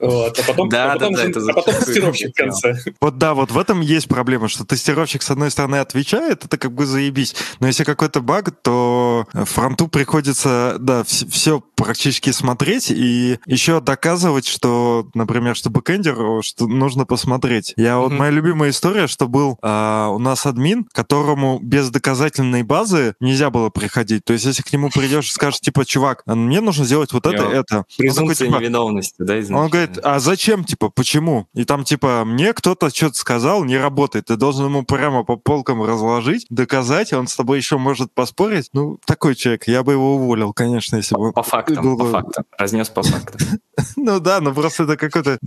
Вот. А потом, Да, а потом, да, да, а потом зачастую тестировщик в конце. Вот да, вот в этом есть проблема, что тестировщик с одной стороны отвечает, это как бы заебись. Но если какой-то баг, то фронту приходится, да, все практически смотреть и еще доказывать, что, например, что бэкэндеру, что нужно посмотреть. Я вот моя любимая история, что был а, у нас админ, которому без доказательной базы нельзя было приходить. То есть, если к нему придешь и скажешь, типа, чувак, а мне нужно сделать вот это, это. Презумпция типа, невиновности, да, изначально? он говорит, а зачем, типа, почему? И там, типа, мне кто-то что-то сказал, не работает. Ты должен ему прямо по полкам разложить, доказать, он с тобой еще может поспорить. Ну, такой человек, я бы его уволил, конечно, если бы... По фактам, был по фактам. Разнес по фактам. *laughs* Ну да, но просто это какой-то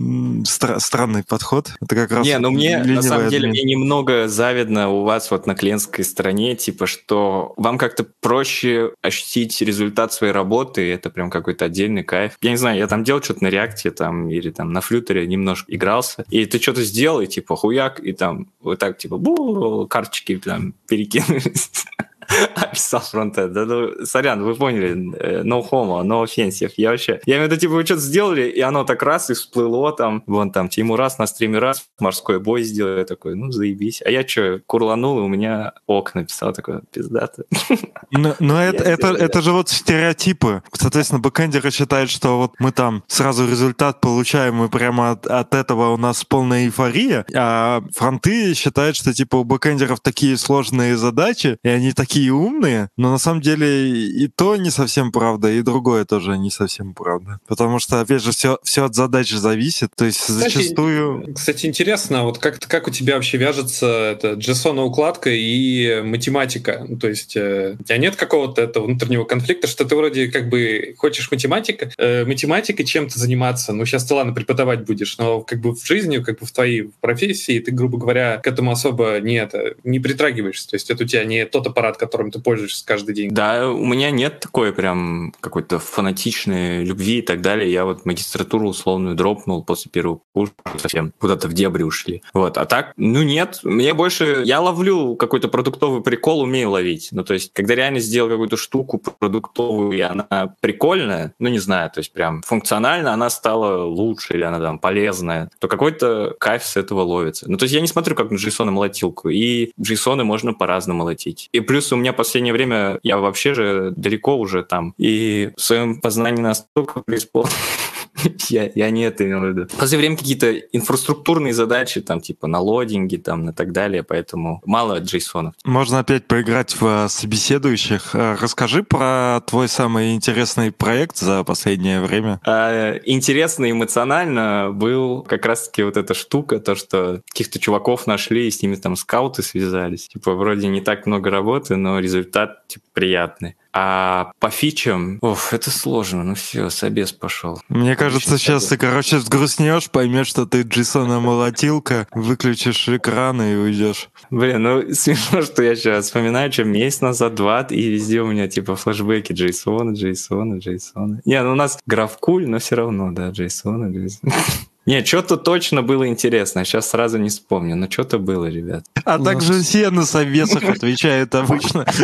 странный подход. Это как раз Не, ну мне на самом деле мне немного завидно у вас вот на клиентской стороне, типа, что вам как-то проще ощутить результат своей работы, это прям какой-то отдельный кайф. Я не знаю, я там делал что-то на реакте там или там на флютере немножко игрался, и ты что-то сделал, и типа хуяк, и там вот так типа бу, карточки там перекинулись. *laughs* *laughs* Описал фронтенд. Да, ну, сорян, вы поняли. э, No homo, no offensive. Я вообще... Я имею в виду, типа, вы что-то сделали, и оно так раз и всплыло там. Вон там Тиму раз на стриме раз морской бой сделал. Я такой, ну, заебись. А я что, курланул, и у меня ок написал. Такой, пиздато. *laughs* Но, но это, Я это, сделал, это же вот стереотипы. Соответственно, бэкэндеры считают, что вот мы там сразу результат получаем, и прямо от, от этого у нас полная эйфория. А фронты считают, что типа у бэкэндеров такие сложные задачи, и они такие такие умные, но на самом деле и то не совсем правда, и другое тоже не совсем правда. Потому что, опять же, все, все от задачи зависит. То есть Кстати, зачастую... Кстати, интересно, вот как, как у тебя вообще вяжется это JSON-укладка и математика? Ну, То есть э, у тебя нет какого-то этого внутреннего конфликта, что ты вроде как бы хочешь математика, э, математикой чем-то заниматься, ну сейчас ты ладно преподавать будешь, но как бы в жизни, как бы в твоей профессии ты, грубо говоря, к этому особо не, это, не притрагиваешься. То есть это у тебя не тот аппарат, которым ты пользуешься каждый день. Да, у меня нет такой прям какой-то фанатичной любви и так далее. Я вот магистратуру условную дропнул после первого курса, совсем куда-то в дебри ушли. Вот, а так, ну нет, мне больше... Я ловлю какой-то продуктовый прикол, умею ловить. Ну, то есть, когда реально сделал какую-то штуку продуктовую, и она прикольная, ну, не знаю, то есть прям функционально она стала лучше или она там полезная, то какой-то кайф с этого ловится. Ну, то есть я не смотрю как на JSON молотилку, и JSON можно по-разному молотить. И плюс у меня в последнее время, я вообще же далеко уже там, и в своем познании настолько преисполнен, *laughs* *laughs* я, я не это имел в виду. В последнее время какие-то инфраструктурные задачи, там, типа на лодинге, там, и так далее, поэтому мало JSON. Можно опять поиграть в э, собеседующих. Э, Расскажи про твой самый интересный проект за последнее время. А, Интересно эмоционально был как раз-таки вот эта штука, то, что каких-то чуваков нашли, и с ними там скауты связались. Типа, вроде не так много работы, но результат, типа, приятный. А по фичам, оф, это сложно, ну все, собес пошел. Мне кажется, сейчас ты, короче, сгрустнешь, поймешь, что ты Джейсона молотилка, выключишь экран и уйдешь. Блин, ну *laughs* смешно, что я сейчас вспоминаю, что месяц назад, два, и везде у меня типа флешбеки Джейсона, Джейсона, Джейсона. Не, ну у нас графкуль, но все равно, да, Джейсона, Джейсона. *laughs* Не, что-то точно было интересно, сейчас сразу не вспомню, но что-то было, ребят. А Ну, также все на совесах отвечают обычно. *laughs*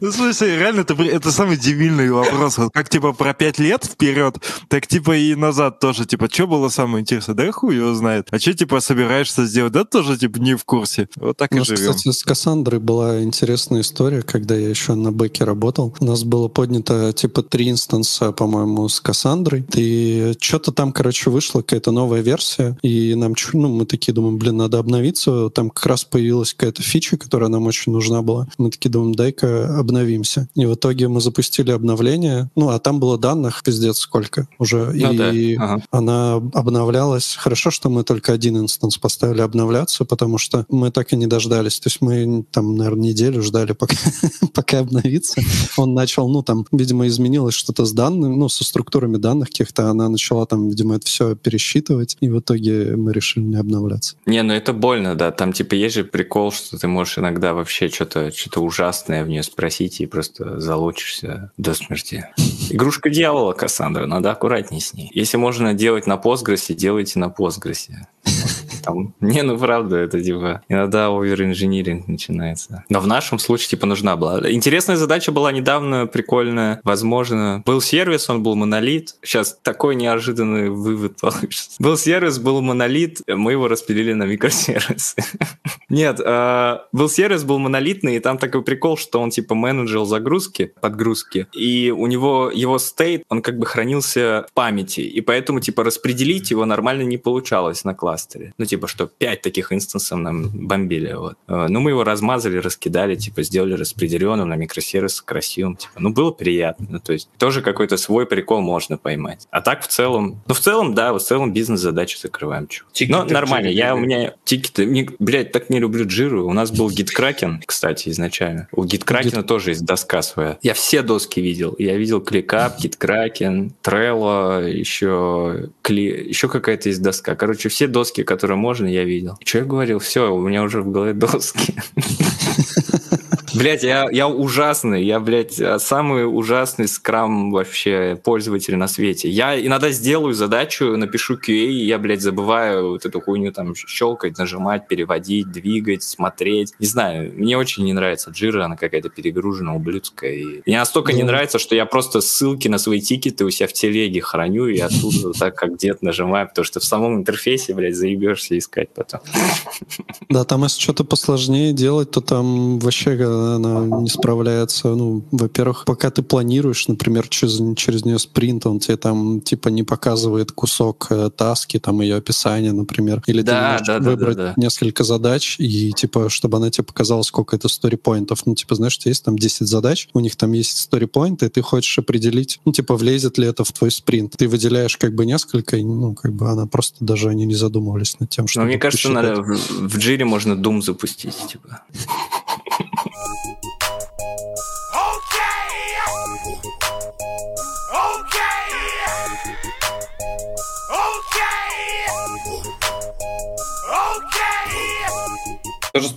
Ну, смысле, реально, это, это самый дебильный вопрос. Вот как, типа, про пять лет вперед, так, типа, и назад тоже, типа, что было самое интересное? Да хуй его знает. А что, типа, собираешься сделать? Да тоже, типа, не в курсе. Вот так и живем. кстати, с Кассандрой была интересная история, когда я еще на бэке работал. У нас было поднято типа три инстанса, по-моему, с Кассандрой. И что-то там, короче, вышла какая-то новая версия, и нам, ну, мы такие думаем, блин, надо обновиться. Там как раз появилась какая-то фича, которая нам очень нужна была. Мы такие думаем, дай-ка обновимся. И в итоге мы запустили обновление. Ну, а там было данных пиздец сколько уже. Ну да, и ага. она обновлялась. Хорошо, что мы только один инстанс поставили обновляться, потому что мы так и не дождались. То есть мы там, наверное, неделю ждали, пока, *laughs* пока обновится. Он начал, ну, там, видимо, изменилось что-то с данными, ну, со структурами данных каких-то. Она начала там, видимо, это все пересчитывать, и в итоге мы решили не обновляться. Не, ну это больно, да. Там типа есть же прикол, что ты можешь иногда вообще что-то что ужасное в нее спросить и просто залочишься до смерти. Игрушка дьявола, Кассандра, надо аккуратней с ней. Если можно делать на Постгрессе, делайте на Постгрессе. Там, *laughs* не, ну правда, это типа иногда овер-инжиниринг начинается. Но в нашем случае типа нужна была. Интересная задача была недавно, прикольная. Возможно, был сервис, он был монолит. Сейчас такой неожиданный вывод *laughs* получится. Был сервис, был монолит, мы его распилили на микросервисы. *laughs* Нет, э, был сервис, был монолитный, и там такой прикол, что он типа менеджер загрузки, подгрузки, и у него его стейт, он как бы хранился в памяти, и поэтому типа распределить его нормально не получалось на кластере. Ну типа, что пять таких инстансов нам бомбили. Вот. Э, Ну мы его размазали, раскидали, типа сделали распределенным на микросервис красивым. Типа, ну было приятно. Ну, то есть тоже какой-то свой прикол можно поймать. А так в целом, ну в целом, да, в целом бизнес-задачи закрываем. чё. Тикеты Но нормально, я у меня тикеты, мне, блядь, так не люблю джиру. У нас был гиткракен, кстати, изначально. У гиткракена тоже есть доска своя. Я все доски видел. Я видел кликап, гиткракен, трелло, еще, кли... еще какая-то есть доска. Короче, все доски, которые можно, я видел. Что я говорил? Все, у меня уже в голове доски. *laughs* Блять, я, я ужасный, я, блядь, самый ужасный скрам вообще пользователь на свете. Я иногда сделаю задачу, напишу QA, и я, блядь, забываю вот эту хуйню там щелкать, нажимать, переводить, двигать, смотреть. Не знаю, мне очень не нравится Jira, она какая-то перегружена, ублюдская. И мне настолько не Да. нравится, что я просто ссылки на свои тикеты у себя в телеге храню, и оттуда так как дед нажимаю, потому что в самом интерфейсе, блядь, заебешься искать потом. Да, там если что-то посложнее делать, то там вообще она не справляется. Ну, во-первых, пока ты планируешь, например, через, через нее спринт, он тебе там типа не показывает кусок э, таски, там ее описание, например. Или Да, ты да, да, выбрать да, да. несколько задач, и типа, чтобы она тебе показала, сколько это сторипоинтов. Ну, типа, знаешь, тебя есть там 10 задач, у них там есть сторипоинты, и ты хочешь определить, ну, типа, влезет ли это в твой спринт. Ты выделяешь как бы несколько, и, ну, как бы она просто даже они не задумывались над тем, что Но мне кажется, надо в, в джире можно Doom запустить, типа.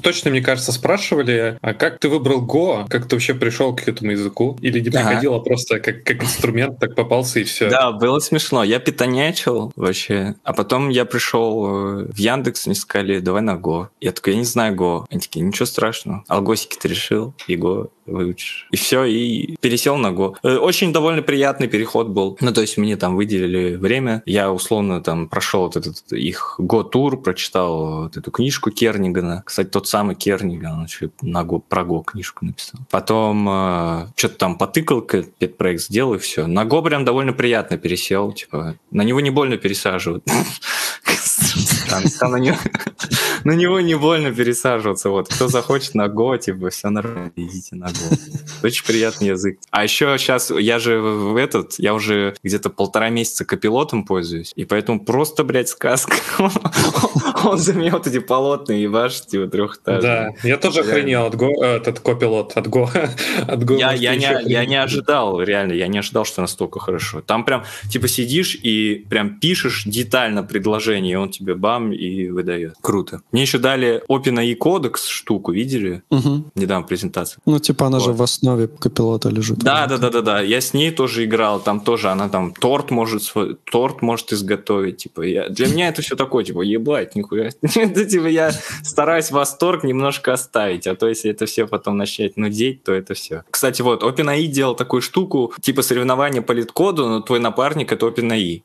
Точно, мне кажется, спрашивали, а как ты выбрал Go? Как ты вообще пришел к этому языку? Или не Ага. приходил, а просто как, как инструмент так попался и все? Да, было смешно. Я питонячил вообще. А потом я пришел э, в Яндекс, мне сказали, давай на Го. Я такой, я не знаю Го. Они такие, ничего страшного. Алгосики ты решил, и Го выучишь. И все, и пересел на Го. Э, Очень довольно приятный переход был. Ну, то есть мне там выделили время. Я условно там прошел вот этот их Го-тур, прочитал вот эту книжку Кернигана. Кстати, тот самый Керниган, он еще на Го, про Го книжку написал. Потом что-то там потыкал, пет-проект сделал, и все. На Го прям довольно приятно пересел. Типа, на него не больно пересаживают. *laughs* Там на него- на него не больно пересаживаться. Вот кто захочет на Го, типа, все нормально, идите на Го. Очень приятный язык. А еще сейчас я же в этот, я уже где-то полтора месяца копилотом пользуюсь, и поэтому просто, блядь, сказка. *laughs* Он за меня вот эти полотна ебашит, типа, трехэтажные. Да, я тоже охренел от Go, э, этот копилот, от Go. *laughs* от Go Я, я, не, я не ожидал, реально, я не ожидал, что настолько хорошо. Там прям, типа, сидишь и прям пишешь детально предложение, и он тебе бам и выдает. Круто. Мне еще дали OpenAI кодекс штуку, видели? Мгм. Недавно презентация. Ну, типа, она же Вот. в основе копилота лежит. Да, да, да, да, да. Я с ней тоже играл. Там тоже она там торт может свой, торт может изготовить. Типа, я, для меня это все такое, типа, ебать, нихуя. *laughs* Типа, я стараюсь восторг немножко оставить, а то если это все потом начать нудеть, то это все. Кстати, вот, OpenAI делал такую штуку, типа соревнования по лид-коду, но твой напарник это OpenAI.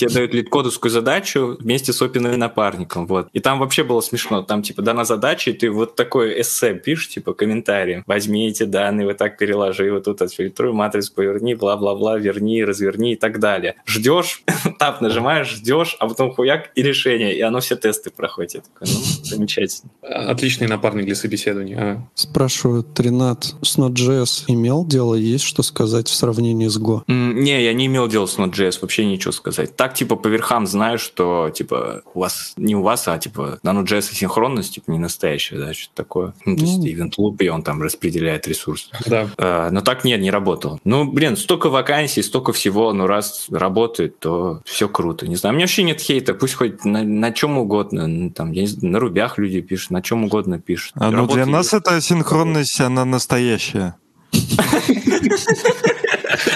Тебе дают лид-кодовскую задачу вместе с OpenAI напарником, вот. И там вообще было смешно. Там, типа, дана задача, и ты вот такой эссе пишешь, типа, комментарий. Возьми эти данные, вот так переложи, вот тут отфильтруй, матрицу поверни, бла-бла-бла, верни, разверни и так далее. Ждешь, *laughs* тап нажимаешь, ждешь, а потом хуяк и решение, и оно все тесты проходит. Я такой, ну, замечательно. Отличный напарник для собеседования. А. Спрашивают, Ренат, с Node.js имел дело, есть что сказать в сравнении с Go? М, Не, я не имел дела с Node.js, вообще ничего сказать. Так, типа, по верхам знаю, что, типа, у вас, не у вас, а, типа, на Node.js синхронность, типа, не настоящая, да, что-то такое. Ну, то есть, Ну. event loop, и он там распределяет ресурсы. Да. А, Но так нет, не работал. Ну, блин, столько вакансий, столько всего, ну, раз работает, то все круто. Не знаю, у меня вообще нет хейта, пусть хоть на, чем угодно, ну, там, я не знаю, на рубях люди пишут, на чем угодно пишут. А, ну, для нас есть. эта синхронность, она настоящая.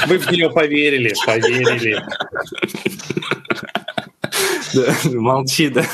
Вы в нее поверили, поверили. Да, Молчи, да.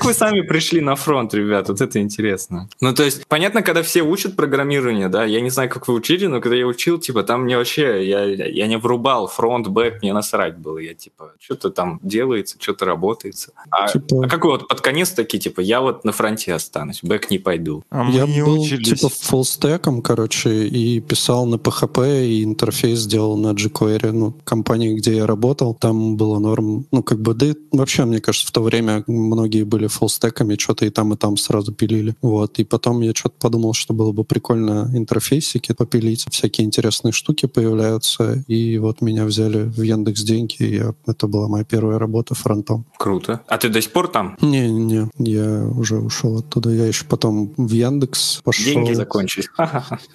Как вы сами пришли на фронт, ребят? Вот это интересно. Ну, то есть, понятно, когда все учат программирование, да, я не знаю, как вы учили, но когда я учил, типа, там мне вообще, я, я не врубал фронт, бэк, мне насрать было. Я, типа, что-то там делается, что-то работается. А, Типа- а как вы вот под конец такие, типа, я вот на фронте останусь, бэк не пойду. А мы Я не был учились. типа фуллстеком, короче, и писал на PHP, и интерфейс сделал на jQuery. Ну, компании, где я работал, там было норм. Ну, как бы, да и вообще, мне кажется, в то время многие были фуллстеками, что-то и там, и там сразу пилили. Вот. И потом я что-то подумал, что было бы прикольно интерфейсики попилить. Всякие интересные штуки появляются. И вот меня взяли в Яндекс деньги, и я, это была моя первая работа фронтом. Круто. А ты до сих пор там? Не-не, я уже ушел оттуда. Я еще потом в Яндекс пошел. Деньги закончились. *laughs*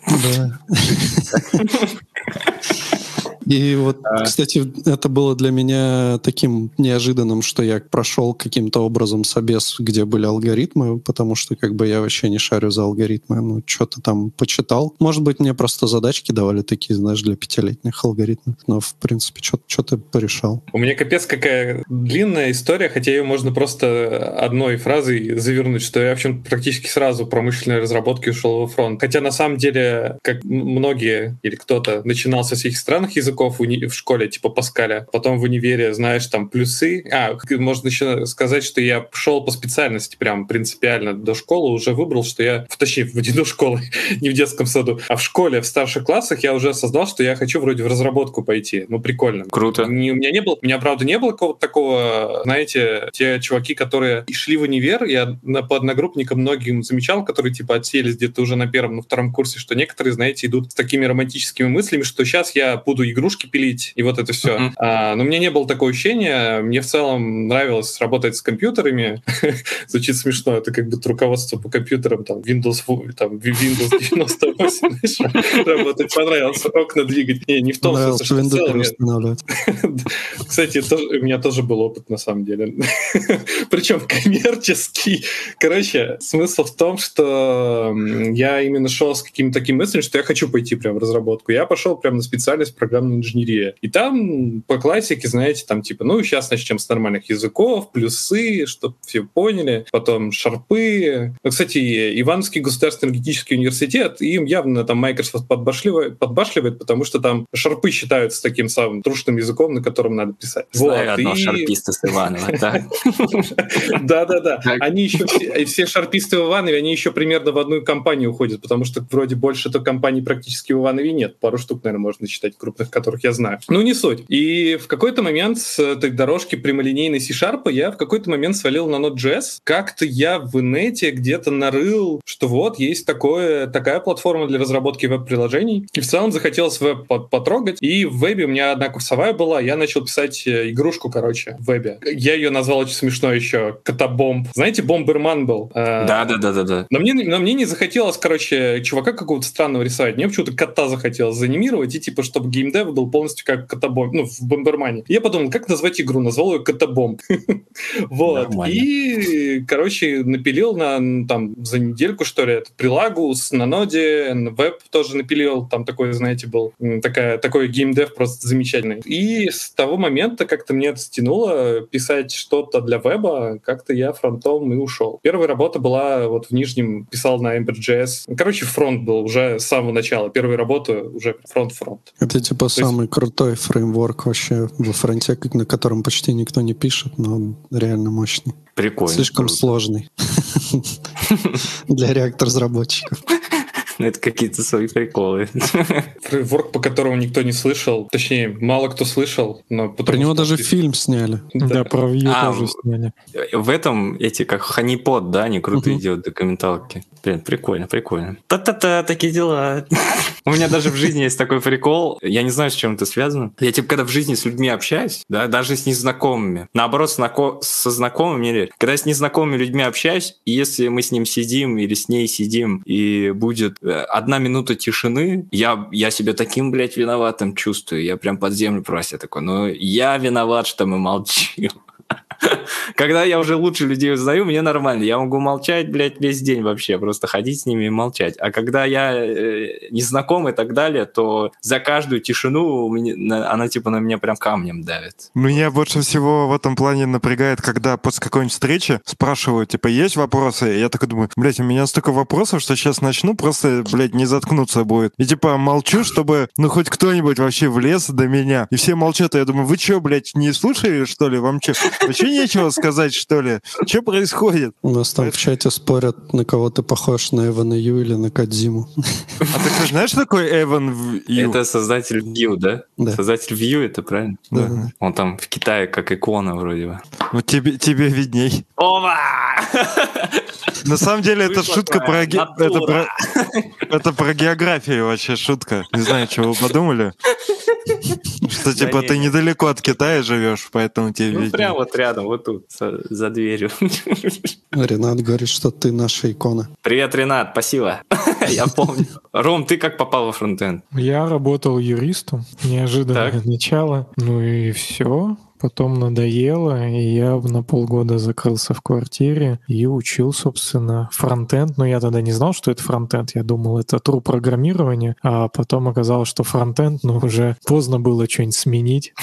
Да. *laughs* И вот, А. кстати, это было для меня таким неожиданным, что я прошел каким-то образом собес, где были алгоритмы, потому что как бы я вообще не шарю за алгоритмы. Ну, что-то там почитал. Может быть, мне просто задачки давали такие, знаешь, для пятилетних алгоритмов. Но, в принципе, что-то порешал. У меня капец какая длинная история, хотя ее можно просто одной фразой завернуть, что я, в общем, практически сразу промышленной разработки ушел во фронт. Хотя на самом деле, как многие или кто-то начинал со всяких странных языков в, уни- в школе, типа Паскаля, потом в универе, знаешь, там плюсы. А, можно еще сказать, что я шел по специальности прям принципиально до школы, уже выбрал, что я, в- точнее, в- не до школы, не в детском саду, а в школе, в старших классах я уже осознал, что я хочу вроде в разработку пойти. Ну, прикольно. Круто. Не- у меня не было, у меня, правда, не было какого-то такого, знаете, те чуваки, которые шли в универ, я на, по одногруппникам многим замечал, которые, типа, отселись где-то уже на первом, на втором курсе, что некоторые, знаете, идут с такими романтическими мыслями, что сейчас я буду игрушки пилить, и вот это все. Мгм. А, но у меня не было такого ощущения, мне в целом нравилось работать с компьютерами, *laughs* звучит смешно, это как бы руководство по компьютерам, там, Windows, в- там, Windows 98, *laughs* знаешь, работать понравилось, окна двигать. Не, не в том смысле, что в целом устанавливать. *laughs* кстати, тоже- у меня тоже был опыт, на самом деле. Причем коммерческий. Короче, смысл в том, что я именно шел с каким-то таким мыслью, что я хочу пойти прям в разработку. Я пошел прям на специальность программная инженерия. И там по классике, знаете, там типа, ну, сейчас начнем с нормальных языков, плюсы, чтобы все поняли, потом шарпы. Ну, кстати, Ивановский государственный энергетический университет, им явно там Microsoft подбашливает, подбашливает, потому что там шарпы считаются таким самым трушным языком, на котором надо писать. Знаю Вот, одного и- шарписта с Иванова. *laughs* Да-да-да. Они еще все, и все шарписты в Иванове, они еще примерно в одну компанию уходят, потому что вроде больше-то компаний практически в Иванове нет. Пару штук, наверное, можно считать крупных, которых я знаю. Ну, не суть. И в какой-то момент с этой дорожки прямолинейной C-Sharp я в какой-то момент свалил на Node.js. Как-то я в инете где-то нарыл, что вот есть такое, такая платформа для разработки веб-приложений. И в целом захотелось веб по- потрогать. И в вебе у меня одна курсовая была, я начал писать э, игрушку, короче, в вебе. Я ее назвал очень смешно еще Котобомб. Знаете, Бомберман был? Э, Да, да, да, да, да. но мне, но мне не захотелось, короче, чувака какого-то странного рисовать. Мне почему-то кота захотелось заанимировать, и типа, чтобы геймдев был полностью как котобомб, ну, в Бомбермане. Я подумал, как назвать игру? Назвал ее Котобомб. *laughs* Вот. И, короче, напилил на, там, за недельку, что ли, эту прилагу с на ноде, на веб тоже напилил. Там такой, знаете, был такая, такой геймдев просто замечательный. И с того момента как-то мне это стянуло писать что-то для веба, как-то я фронтом и ушел. Первая работа была вот в Нижнем, писал на Ember.js. Короче, фронт был уже с самого начала. Первая работа уже фронт-фронт. Это типа есть- самый крутой фреймворк вообще во фронте, на котором почти никто не пишет, но он реально мощный. Прикольно. Слишком круто. сложный *laughs* для реактор-разработчиков. Ну, *laughs* Это какие-то свои приколы. *laughs* Фреймворк, по которому никто не слышал, точнее, мало кто слышал, но потому Про него что- даже фильм сняли. Да, про Vue А, тоже в- сняли. В этом эти как ханипод, да, они крутые делают документалки. Блин, прикольно, прикольно. Та-та-та, такие дела. *laughs* У меня даже в жизни есть такой прикол. Я не знаю, с чем это связано. Я типа, когда в жизни с людьми общаюсь, да, даже с незнакомыми, наоборот, знако- со знакомыми, или когда я с незнакомыми людьми общаюсь, и если мы с ним сидим или с ней сидим, и будет одна минута тишины, я, я себя таким, блядь, виноватым чувствую. Я прям под землю просто такой, ну, я виноват, что мы молчим. *laughs* Когда я уже лучше людей узнаю, мне нормально. Я могу молчать, блядь, весь день вообще, просто ходить с ними и молчать. А когда я э, не знаком и так далее, то за каждую тишину меня- на- она типа на меня прям камнем давит. Меня больше всего в этом плане напрягает, когда после какой-нибудь встречи спрашивают, типа, есть вопросы? И я такой думаю, блядь, у меня столько вопросов, что сейчас начну, просто, блядь, не заткнуться будет. И типа молчу, чтобы, ну, хоть кто-нибудь вообще влез до меня. И все молчат, и я думаю, вы что, блядь, не слушали, что ли? Вам что, вообще нечего сказать, что ли? Что происходит? У нас там в чате спорят, на кого ты похож, на Эвана Ю или на Кадзиму. А ты кто знаешь, что такое Эван Ю? Это создатель Vue, да? Да. Создатель Vue, это правильно? Да. Он там в Китае как икона вроде бы. Вот тебе, тебе видней. Ова! На самом деле, это Вышла шутка про, ге- это, про, это про географию вообще шутка. Не знаю, что вы подумали. Что типа ты не. недалеко от Китая живешь, поэтому тебе Ну, прям вот рядом, вот тут, за, дверью. *laughs* Ренат говорит, что ты наша икона. Привет, Ренат, спасибо. *laughs* Я помню. Ром, ты как попал во фронтенд? Я работал юристом, неожиданное Так. начало, ну и все. Потом надоело, и я на полгода закрылся в квартире и учил, собственно, фронтенд. Но я тогда не знал, что это фронтенд. Я думал, это true программирование, а потом оказалось, что фронтенд, но уже поздно было что-нибудь сменить.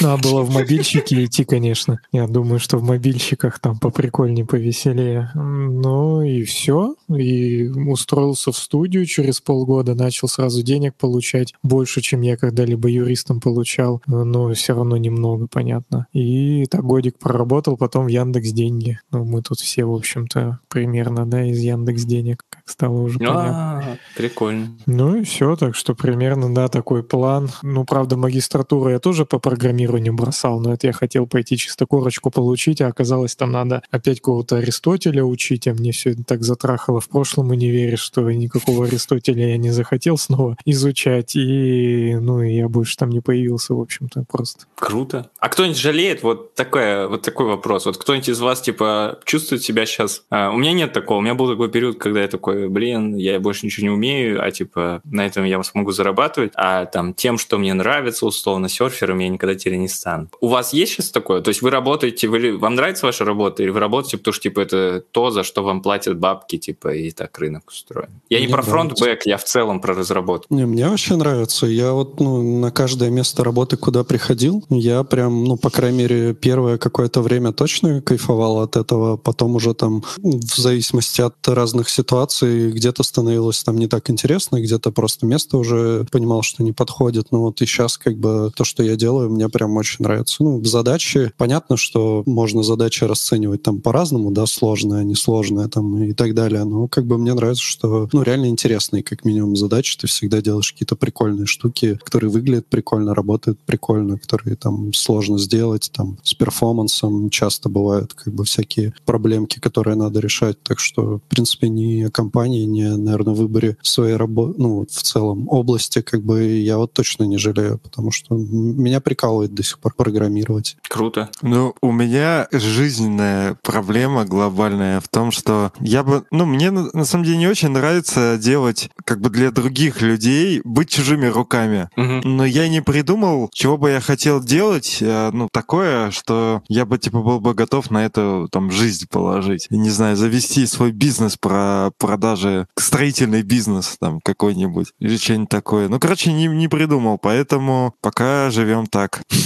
Надо было в мобильщики идти, конечно. Я думаю, что в мобильщиках там поприкольнее, повеселее. Ну и все. И устроился в студию через полгода, начал сразу денег получать больше, чем я когда-либо юристом получал, но все равно немного, понятно. И так годик проработал, потом в Яндекс деньги. Ну, мы тут все, в общем-то, примерно, да, из Яндекс денег, как стало уже понятно. А, прикольно. Ну и все, так что примерно, да, такой план. Ну, правда, магистратуру я тоже по программированию бросал, но это я хотел пойти чисто корочку получить, а оказалось, там надо опять какого-то Аристотеля учить, а мне все это так затрахало в прошлом универе, что никакого Аристотеля я не захотел снова изучать, и, ну, и я больше там не появился, в общем-то, просто. Круто. А кто-нибудь жалеет? Вот, такое, вот такой вопрос. Вот кто-нибудь из вас, типа, чувствует себя сейчас... А, у меня нет такого. У меня был такой период, когда я такой, блин, я больше ничего не умею, а, типа, на этом я смогу зарабатывать, а там тем, что мне нравится, условно, серфером, я никогда теперь не стану. У вас есть сейчас такое? То есть вы работаете, вы, вам нравится ваша работа, или вы работаете, потому что, типа, это то, за что вам платят бабки, типа, и так рынок устроен? Я не Мне про нравится. фронт-бэк, я в целом про разработку. Не, мне вообще нравится. Я вот ну, на каждое место работы, куда приходил, я прям, ну, по крайней мере, первое какое-то время точно кайфовал от этого. Потом уже там, в зависимости от разных ситуаций, где-то становилось там не так интересно, где-то просто место уже понимал, что не подходит. Ну вот и сейчас как бы то, что я делаю, мне прям очень нравится. Ну, задачи, понятно, что можно задачи расценивать там по-разному, да, сложная, несложная там и так далее. Но как бы мне нравится, что, ну, реально интересные, как минимум, задачи. Ты всегда делаешь какие-то прикольные штуки, которые выглядят прикольно, работают прикольно, которые там сложно сделать, там с перформансом часто бывают как бы всякие проблемки, которые надо решать. Так что, в принципе, ни о компании, ни, наверное, выборе своей работы, ну, в целом области, как бы я вот точно не жалею, потому что меня прикалывает до сих пор программировать. Круто. Ну, у меня жизненная проблема глобальная в том, что я бы... Ну, мне на, самом деле не очень нравится делать как бы для других людей, быть чужими руками. Мгм. Но я не придумал, чего бы я хотел делать, э, ну, такое, что я бы, типа, был бы готов на это, там, жизнь положить. И, не знаю, завести свой бизнес про продажи, строительный бизнес, там, какой-нибудь, или что-нибудь такое. Ну, короче, не, не придумал, поэтому пока живем так. *laughs*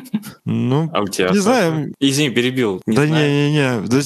Ну, А у тебя? Не знаю. Извини, перебил. Не да не-не-не, да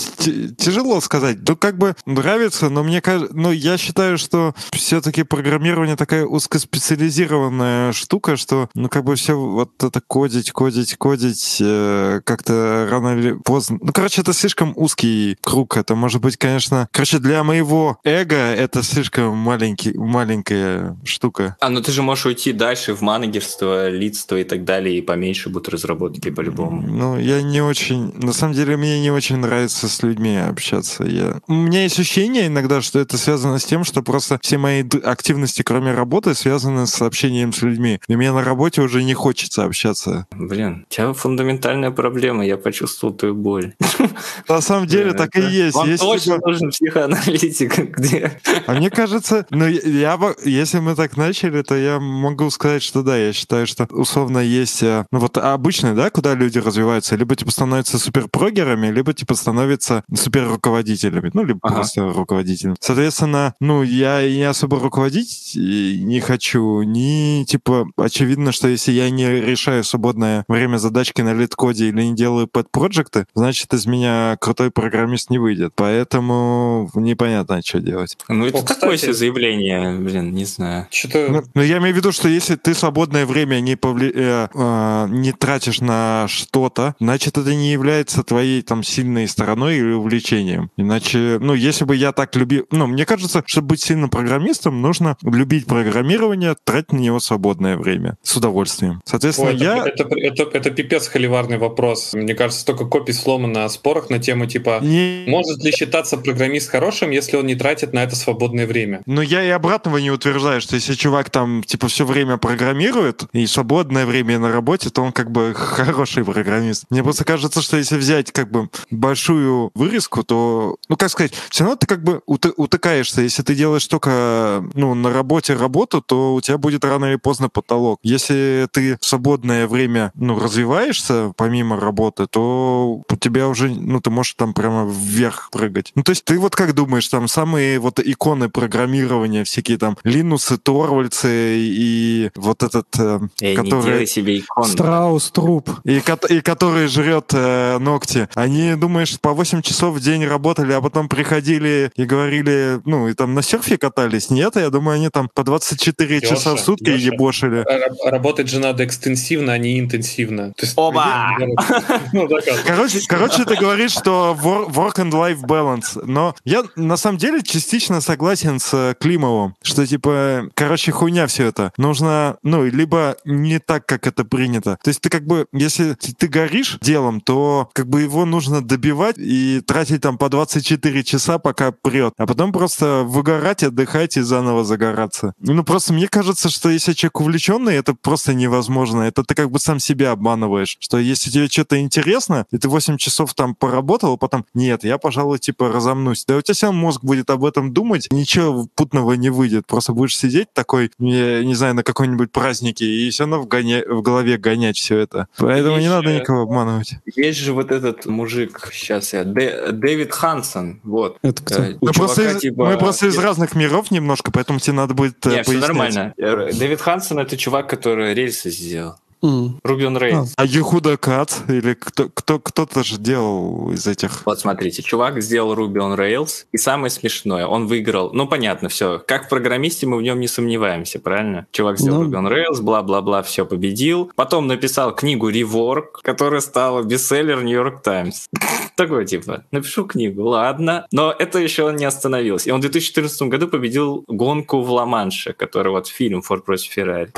тяжело сказать. Ну, как бы нравится, но мне кажется, ну, я считаю, что все-таки программирование такая узкоспециализированная штука, что, ну, как бы все вот это кодить, кодить, кодить, э, как-то рано или поздно. Ну, короче, это слишком узкий круг. Это может быть, конечно, короче, для моего эго это слишком маленький, маленькая штука. А, ну ты же можешь уйти дальше в менеджерство, лидство и так далее, и поменьше будут разработки по-любому. Ну, я не очень... На самом деле, мне не очень нравится с людьми общаться. Я... У меня есть ощущение иногда, что это связано с тем, что просто все мои активности, кроме работы, связаны с общением с людьми. И мне на работе уже не хочется общаться. Блин, у тебя фундаментальная проблема, я почувствовал твою боль. *laughs* На самом деле, так и есть. Вам Есть точно нужен психоаналитик, *laughs* где... А мне кажется, ну, я, бы- если мы так начали, то я могу сказать, что да, я считаю, что условно есть, э, ну вот обычно, да, куда люди развиваются, либо типа становятся суперпрогерами, либо типа становятся суперруководителями, ну, либо Ага. просто руководителем. Соответственно, ну, я не особо руководить и не хочу, ни, типа, очевидно, что если я не решаю свободное время задачки на лид-коде или не делаю пэт-проекты, значит, из меня крутой программист не выйдет. Поэтому непонятно, что делать. Ну, это О, такое кстати. себе заявление, блин, не знаю. Что-то Ну, ну, я имею в виду, что если ты свободное время не, повли- э, э, не тратишь на на что-то, значит, это не является твоей там сильной стороной или увлечением. Иначе, ну, если бы я так любил... Ну, мне кажется, чтобы быть сильным программистом, нужно любить программирование, тратить на него свободное время с удовольствием. Соответственно, Ой, это, я... это, это, это пипец холиварный вопрос. Мне кажется, столько копий сломано о спорах на тему типа Не... может ли считаться программист хорошим, если он не тратит на это свободное время? Но я и обратного не утверждаю, что если чувак там типа все время программирует и свободное время на работе, то он как бы хороший программист. Мне просто кажется, что если взять как бы большую вырезку, то, ну как сказать, все равно ты как бы уты- утыкаешься. Если ты делаешь только ну, на работе работу, то у тебя будет рано или поздно потолок. Если ты в свободное время ну, развиваешься помимо работы, то у тебя уже, ну, ты можешь там прямо вверх прыгать. Ну, то есть ты вот как думаешь, там самые вот иконы программирования, всякие там Линусы, Торвальцы и вот этот, э, Эй, не который... делай себе икон. Страус, труп. И, и который жрет э, ногти. Они, думаешь, по 8 часов в день работали, а потом приходили и говорили, ну, и там на серфе катались? Нет, я думаю, они там по 24 Лёша, часа в сутки Лёша. ебошили. А- Работать же надо экстенсивно, а не интенсивно. То есть, Оба! *laughs* Ну. Короче, короче, ты говоришь, что wor- work and life balance. Но я на самом деле частично согласен с э, Климовым, что типа, короче, хуйня все это. Нужно, ну, либо не так, как это принято. То есть ты как бы, если ты горишь делом, то как бы его нужно добивать и тратить там по 24 часа, пока прет. А потом просто выгорать, отдыхать и заново загораться. Ну, просто мне кажется, что если человек увлеченный, это просто невозможно. Это ты как бы сам себя обманываешь. Что если тебе что-то интересно, и ты 8 часов там поработал, а потом, нет, я, пожалуй, типа разомнусь. Да у тебя равно мозг будет об этом думать, ничего путного не выйдет. Просто будешь сидеть такой, я не знаю, на какой-нибудь празднике, и все равно в, гоня- в голове гонять все это. Поэтому не Есть надо же- никого обманывать. Есть же вот этот мужик, сейчас я, Дэ- Дэвид Хансон, вот. Это кто? Э, Мы, у просто чувака, из, типа, мы просто из разных миров немножко, поэтому тебе надо будет э, Не, все пояснять. нормально. Э, Дэвид Хансон это чувак, который рельсы сделал. М. Рубин Рейнс. А Ехуда Кат или кто, кто, кто-то же делал из этих... Вот смотрите, чувак сделал Ruby on Rails, и самое смешное, он выиграл, ну понятно, все, как в программисте мы в нем не сомневаемся, правильно? Чувак сделал Ну. Ruby on Rails, бла-бла-бла, все победил, потом написал книгу Rework, которая стала бестселлер New York Times. Такой типа, напишу книгу, ладно, но это еще он не остановился. И он в 2014 году победил гонку в Ла-Манше, который вот фильм Ford против Ferrari.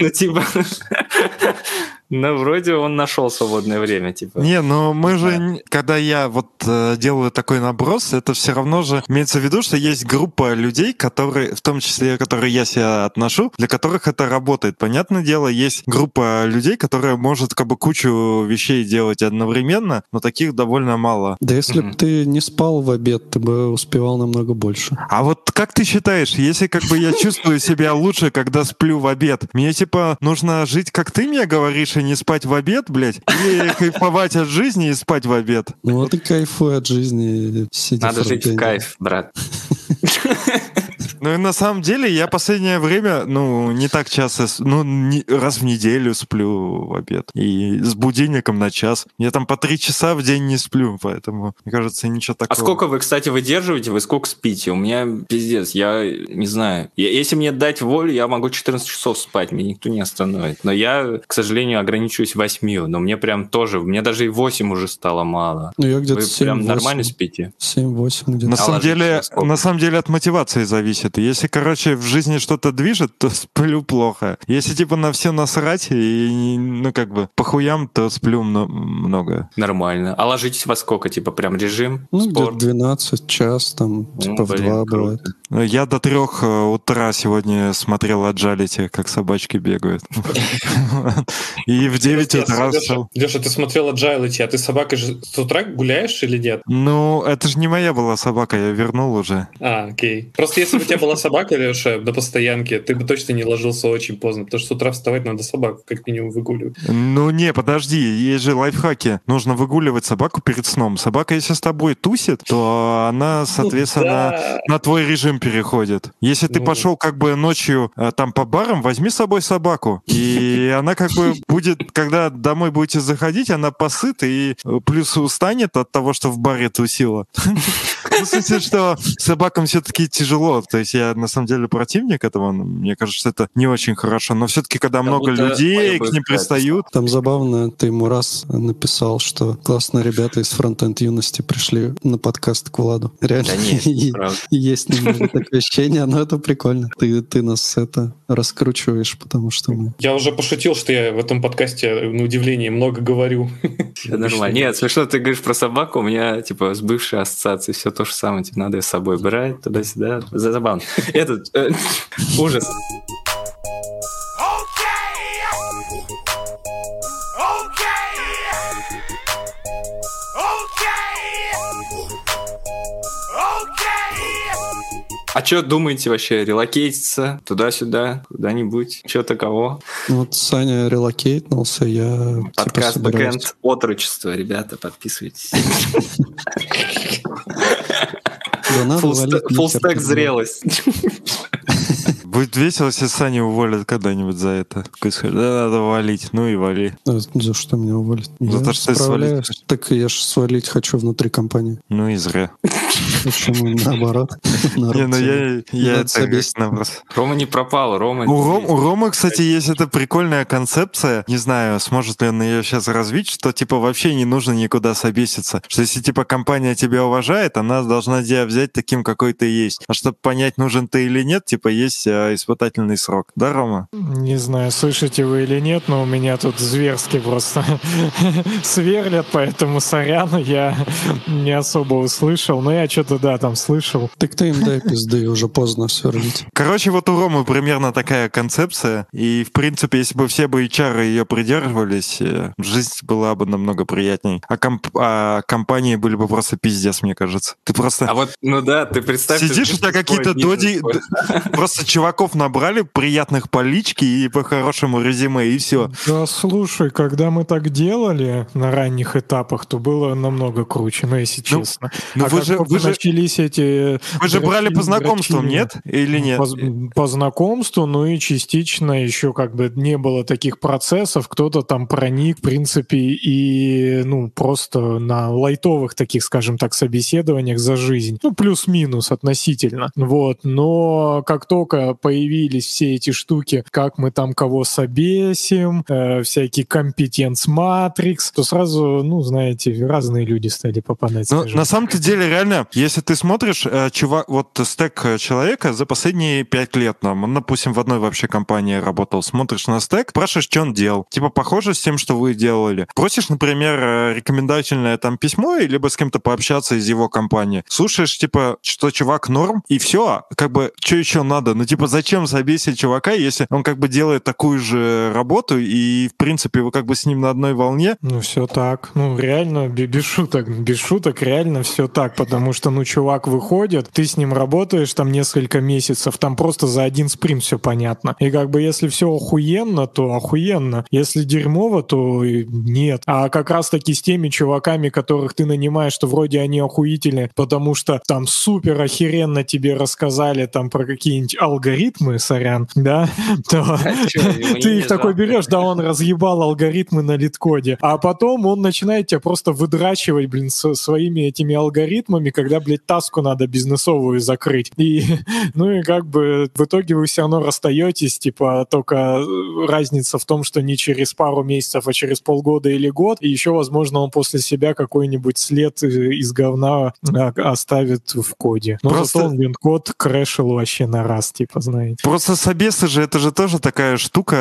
Ну типа, ну вроде он нашел свободное время, типа. Не, но мы же, когда я вот э, делаю такой наброс, это все равно же имеется в виду, что есть группа людей, которые, в том числе, которые я себя отношу, для которых это работает. Понятное дело, есть группа людей, которая может как бы кучу вещей делать одновременно, но таких довольно мало. Да если бы ты не спал в обед, ты бы успевал намного больше. А вот как ты считаешь, если как бы я чувствую себя лучше, когда сплю в обед, мне типа нужно жить, как ты мне говоришь, и не спать в обед, блядь? Или кайфовать от жизни и спать в обед? Ну вот и кайфуй от жизни, Надо жить в кайф, брат. *laughs* Ну и на самом деле я последнее время, ну, не так часто, ну, не- раз в неделю сплю в обед. И с будильником на час. Я там по три часа в день не сплю, поэтому, мне кажется, ничего такого. А сколько вы, кстати, выдерживаете? Вы сколько спите? У меня пиздец, я не знаю. Я- если мне дать волю, я могу 14 часов спать, меня никто не остановит. Но я, к сожалению, ограничиваюсь 8. Но мне прям тоже, мне даже и 8 уже стало мало. Ну я где-то Вы 7 прям нормально спите? 7-8 где-то. На А самом деле, на самом деле от мотивации зависит. Если, короче, в жизни что-то движет, то *laughs* сплю плохо. Если типа на все насрать и ну как бы по хуям, то сплю мно- много. Нормально. А ложитесь во сколько? Типа прям режим? Ну, спорт? 12 час, там, типа в блин, 2 круто. бывает. Ну, Я до трех э, утра сегодня смотрел Аджалити, как собачки бегают. И в 9 утра Леша, встал. Леша, ты смотрел Agility, а ты собакой же с утра гуляешь или нет? Ну, это же не моя была собака, я вернул уже. А, окей. Просто если бы у тебя была собака, Леша, до постоянки, ты бы точно не ложился очень поздно, потому что с утра вставать надо собаку как минимум выгуливать. Ну не, подожди, есть же лайфхаки. Нужно выгуливать собаку перед сном. Собака, если с тобой тусит, то она, соответственно, Да. на твой режим переходит. Если ты Ну. пошел как бы ночью э, там по барам, возьми с собой собаку. И *laughs* она как бы будет, когда домой будете заходить, она посыт и э, плюс устанет от того, что в баре тусила. *laughs* Ну, В смысле, что собакам все-таки тяжело. То есть я на самом деле противник этого. Мне кажется, это не очень хорошо. Но все-таки, когда много будто людей к ним сказать, пристают, Там забавно, ты ему раз написал, что классные ребята из фронтенд юности пришли на подкаст к Владу. Реально. Да нет, *laughs* есть немного *laughs* такое ощущение, но это прикольно. Ты, ты нас это раскручиваешь, потому что мы... Я уже пошутил, что я в этом подкасте, на удивление, много говорю. *laughs* Нормально. Нет, смешно, ты говоришь про собаку, у меня, типа, с бывшей ассоциацией все то же самое. Типа, надо ее с собой брать, туда-сюда. За- Забавно. *laughs* Этот, э, *laughs* ужас. А что думаете вообще? Релокейтиться туда-сюда, куда-нибудь? Что такого? Вот Саня релокейтнулся, я типа Подкаст собираюсь. Бэкэнд Отрочество, ребята, подписывайтесь. *laughs* Надо нахер Фулстек туда. зрелость. Будет весело, если Саню уволят когда-нибудь за это. Скажет, да, надо валить. Ну и вали. А За что меня уволят? За Я то, что справляюсь. свалить Так я же свалить хочу внутри компании. Ну и зря. Почему наоборот? *laughs* Не, ну я, я это. Рома не пропал, Рома... У, Ром, у Ромы, кстати, есть эта прикольная концепция. Не знаю, сможет ли он ее сейчас развить, что типа вообще не нужно никуда собеситься. Что если типа компания тебя уважает, она должна тебя взять таким, какой ты есть. А чтобы понять, нужен ты или нет, типа есть э, испытательный срок. Да, Рома? Не знаю, слышите вы или нет, но у меня тут зверски просто *laughs* сверлят, поэтому сорян, я не особо услышал. Но я что-то, да, там слышал. Так ты им дай пизды, уже поздно сверлить. Короче, вот у Ромы примерно такая концепция. И, в принципе, если бы все бы HR ее придерживались, э, жизнь была бы намного приятней. А, комп- а компании были бы просто пиздец, мне кажется. Ты просто... А вот, ну да, ты представь... Сидишь, ты у тебя какие-то доди... Просто чуваков набрали, приятных по личке и по хорошему резюме, и все. Да, слушай, когда мы так делали на ранних этапах, то было намного круче, ну, если Ну, честно. ну а вы же- вы же- начались эти... Вы же брали по знакомствам, дрочили. нет? Или нет? По, по знакомству, ну и частично еще как бы не было таких процессов, кто-то там проник, в принципе, и, ну, просто на лайтовых таких, скажем так, собеседованиях за жизнь. Ну, плюс-минус относительно. Вот. Но как только появились все эти штуки, как мы там кого собесим, э, всякий компетенц-матрикс, то сразу, ну, знаете, разные люди стали попадать. Ну, на самом-то деле, реально, если ты смотришь, э, чувак, вот стек э, человека за последние пять лет, нам, он, допустим, в одной вообще компании работал, смотришь на стек, спрашиваешь, что он делал. Типа, похоже с тем, что вы делали. Просишь, например, э, рекомендательное там письмо, либо с кем-то пообщаться из его компании. Слушаешь, типа, что чувак норм, и все, как бы, что еще надо? Ну, типа, зачем забесить чувака, если он как бы делает такую же работу, и, в принципе, вы как бы с ним на одной волне, Ну, все так. Ну, реально, бе- без шуток, без шуток, реально все так, потому что, ну, чувак выходит, ты с ним работаешь там несколько месяцев, там просто за один спринт все понятно. И как бы если все охуенно, то охуенно. Если дерьмово, то нет. А как раз-таки с теми чуваками, которых ты нанимаешь, что вроде они охуительные, потому что там супер охеренно тебе рассказали там про какие-нибудь алгоритмы, сорян, да, *laughs* то А *laughs* ты их такой берешь, да, он разъебал алгоритмы на литкоде, а потом он начинает тебя просто выдрачивать, блин, со своими этими алгоритмами, когда, блядь, таску надо бизнесовую закрыть. И, *laughs* ну и как бы в итоге вы все равно расстаетесь, типа, только э, разница в том, что не через пару месяцев, а через полгода или год, и еще, возможно, он после себя какой-нибудь след э, из говна а, оставит в коде. Но Просто- зато он, блин, код крэшил вообще на раз, типа, знаете. Просто собесы же, это же тоже такая штука,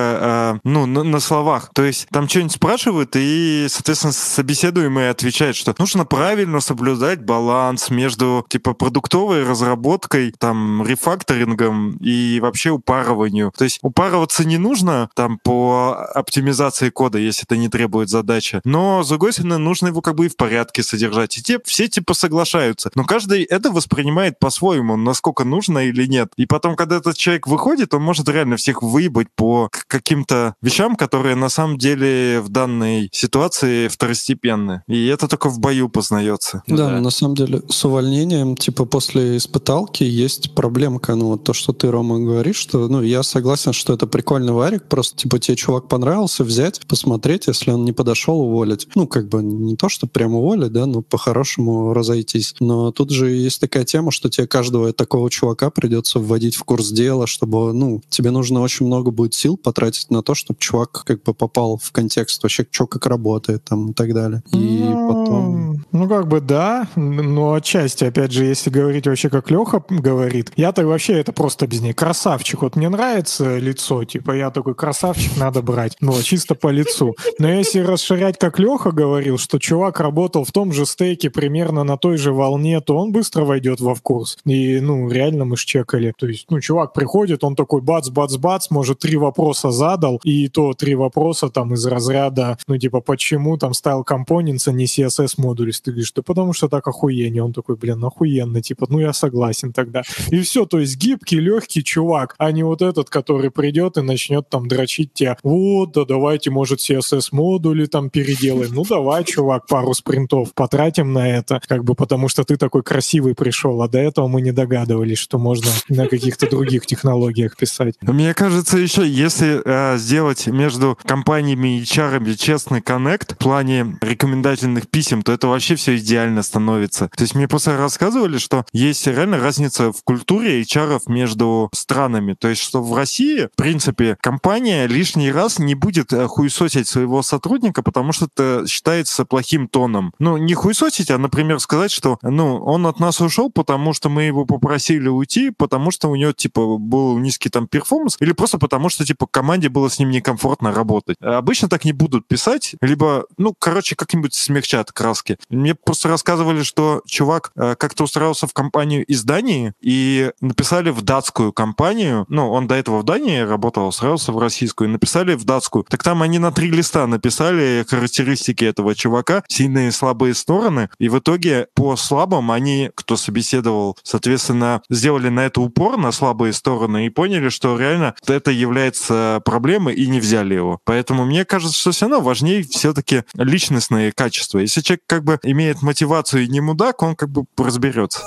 э, ну, на, на словах. То есть там что-нибудь спрашивают, и, соответственно, собеседуемый отвечает, что нужно правильно соблюдать баланс между, типа, продуктовой разработкой, там, рефакторингом и вообще упарыванию. То есть упарываться не нужно, там, по оптимизации кода, если это не требует задачи. Но, с другой стороны, нужно его как бы и в порядке содержать. И те, все, типа, соглашаются. Но каждый это воспринимает по-своему, насколько нужно или нет. И потом, когда этот человек выходит, он может реально всех выебать по каким-то вещам, которые на самом деле в данной ситуации второстепенны. И это только в бою познается. Ну да, да. но на самом деле с увольнением, типа после испыталки есть проблемка. Ну вот то, что ты, Рома, говоришь, что, ну я согласен, что это прикольный варик, просто типа тебе чувак понравился, взять, посмотреть, если он не подошел, уволить. Ну как бы не то, что прям уволить, да, но по-хорошему разойтись. Но тут же есть такая тема, что тебе каждого такого чувака придется вводить в курс дела, чтобы, ну, тебе нужно очень много будет сил потратить на то, чтобы чувак как бы попал в контекст вообще, что как работает там и так далее. И потом... Ну, как бы да, но отчасти, опять же, если говорить вообще, как Леха говорит, я так вообще это просто без ней. Красавчик. Вот мне нравится лицо, типа я такой красавчик, надо брать. Ну, чисто по лицу. Но если расширять, как Леха говорил, что чувак работал в том же стейке примерно на той же волне, то он быстро войдет во вкус. И, ну, реально мы ж чекали. То есть, ну, чувак приходит, он такой бац-бац-бац, может, три вопроса задал, и то три вопроса там из разряда, ну, типа, почему там style components, а не CSS модуль? Ты говоришь, да потому что так охуеннее. Он такой, блин, охуенно, типа, ну, я согласен тогда. И все, то есть гибкий, легкий чувак, а не вот этот, который придет и начнет там дрочить тебя. Вот, да давайте, может, CSS модули там переделаем. Ну, давай, чувак, пару спринтов потратим на это, как бы потому что ты такой красивый пришел, а до этого мы не догадывались, что можно на каких-то других технологиях писать. Мне кажется, еще если э, сделать между компаниями и HR честный коннект в плане рекомендательных писем, то это вообще все идеально становится. То есть мне просто рассказывали, что есть реально разница в культуре HR между странами. То есть что в России, в принципе, компания лишний раз не будет э, хуесосить своего сотрудника, потому что это считается плохим тоном. Ну, не хуесосить, а, например, сказать, что ну, он от нас ушел, потому что мы его попросили уйти, потому что у него, типа, был низкий там перформанс, или просто потому что, типа, команде было с ним некомфортно работать. Обычно так не будут писать, либо, ну, короче, как-нибудь смягчат краски. Мне просто рассказывали, что чувак э, как-то устраивался в компанию из Дании, и написали в датскую компанию, ну, он до этого в Дании работал, устраивался в российскую, и написали в датскую. Так там они на три листа написали характеристики этого чувака, сильные и слабые стороны, и в итоге по слабым они, кто собеседовал, соответственно, сделали на это упор, на слабые стороны, и поняли, что реально это является проблемой, и не взяли его. Поэтому мне кажется, что все равно важнее все-таки личностные качества. Если человек как бы имеет мотивацию и не мудак, он как бы разберется.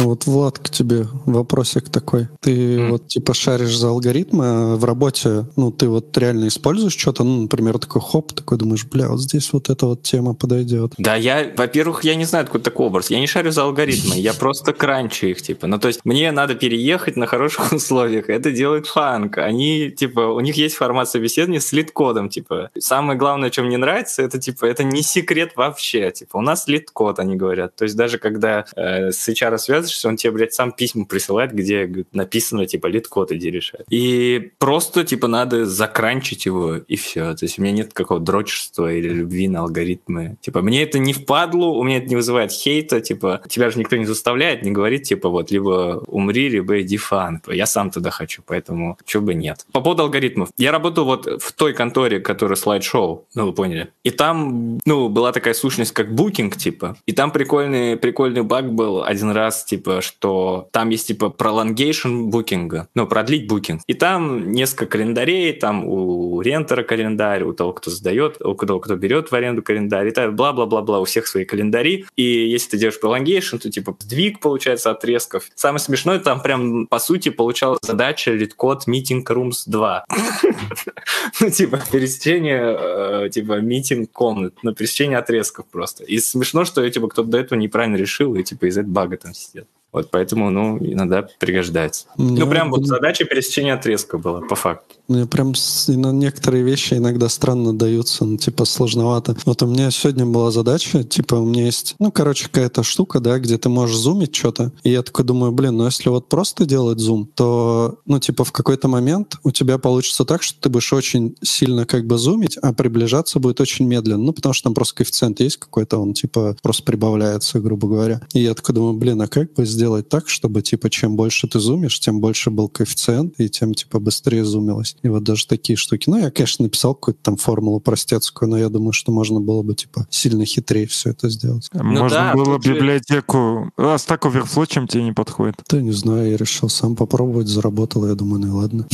Вот, Влад, к тебе вопросик такой. Ты М. вот типа шаришь за алгоритмы а в работе, ну, ты вот реально используешь что-то, ну, например, такой хоп, такой думаешь, бля, вот здесь вот эта вот тема подойдет. Да, я, во-первых, я не знаю, откуда такой образ. Я не шарю за алгоритмы, я просто кранчу их, типа. Ну, то есть мне надо переехать на хороших *laughs* условиях. Это делает FAANG. Они, типа, у них есть формат собеседования с LeetCode ом, типа. Самое главное, что мне нравится, это, типа, это не секрет вообще. Типа, у нас LeetCode, они говорят. То есть даже когда э, с HR связываешься, он тебе, блядь, сам письма присылает, где говорит, написано, типа, LeetCode иди решать. И просто, типа, надо закранчить его, и все. То есть у меня нет какого дрочества или любви на алгоритмы. Типа, мне это не впадло, у меня это не вызывает хейта, типа, тебя же никто не заставляет, не говорит, типа, вот, либо умри, либо иди FAANG. Я сам туда хочу, поэтому чего бы нет. По поводу алгоритмов. Я работал вот в той конторе, которая слайд-шоу, ну, вы поняли. И там, ну, была такая сущность, как букинг, типа. И там прикольный, прикольный баг был один раз, типа, что там есть, типа, prolongation букинга, ну, продлить букинг. И там несколько календарей, там у рентера календарь, у того, кто сдает, у того, кто берет в аренду календарь, и так бла-бла-бла-бла, у всех свои календари. И если ты делаешь prolongation, то, типа, сдвиг, получается, отрезков. Самое смешное, там прям, по сути, получалась задача LeetCode Meeting Rooms 2. *laughs* Ну, типа, пересечение, э, типа, митинг комнат, ну, пересечение отрезков просто. И смешно, что, типа, кто-то до этого неправильно решил, и, типа, из-за этого бага там сидят. Вот поэтому, ну, иногда пригождается. Мне ну, прям вот задача пересечения отрезка была, по факту. Мне прям на некоторые вещи иногда странно даются, ну, типа, сложновато. Вот у меня сегодня была задача, типа, у меня есть, ну, короче, какая-то штука, да, где ты можешь зумить что-то. И я такой думаю, блин, ну, если вот просто делать зум, то, ну, типа, в какой-то момент у тебя получится так, что ты будешь очень сильно как бы зумить, а приближаться будет очень медленно. Ну, потому что там просто коэффициент есть какой-то, он, типа, просто прибавляется, грубо говоря. И я такой думаю, блин, а как бы сделать так, чтобы, типа, чем больше ты зумишь, тем больше был коэффициент, и тем, типа, быстрее зумилось. И вот даже такие штуки. Ну, я, конечно, написал какую-то там формулу простецкую, но я думаю, что можно было бы, типа, сильно хитрее все это сделать. Можно да, было библиотеку... А Stack Overflow чем тебе не подходит? Да, не знаю, я решил сам попробовать, заработал, я думаю, ну и ладно.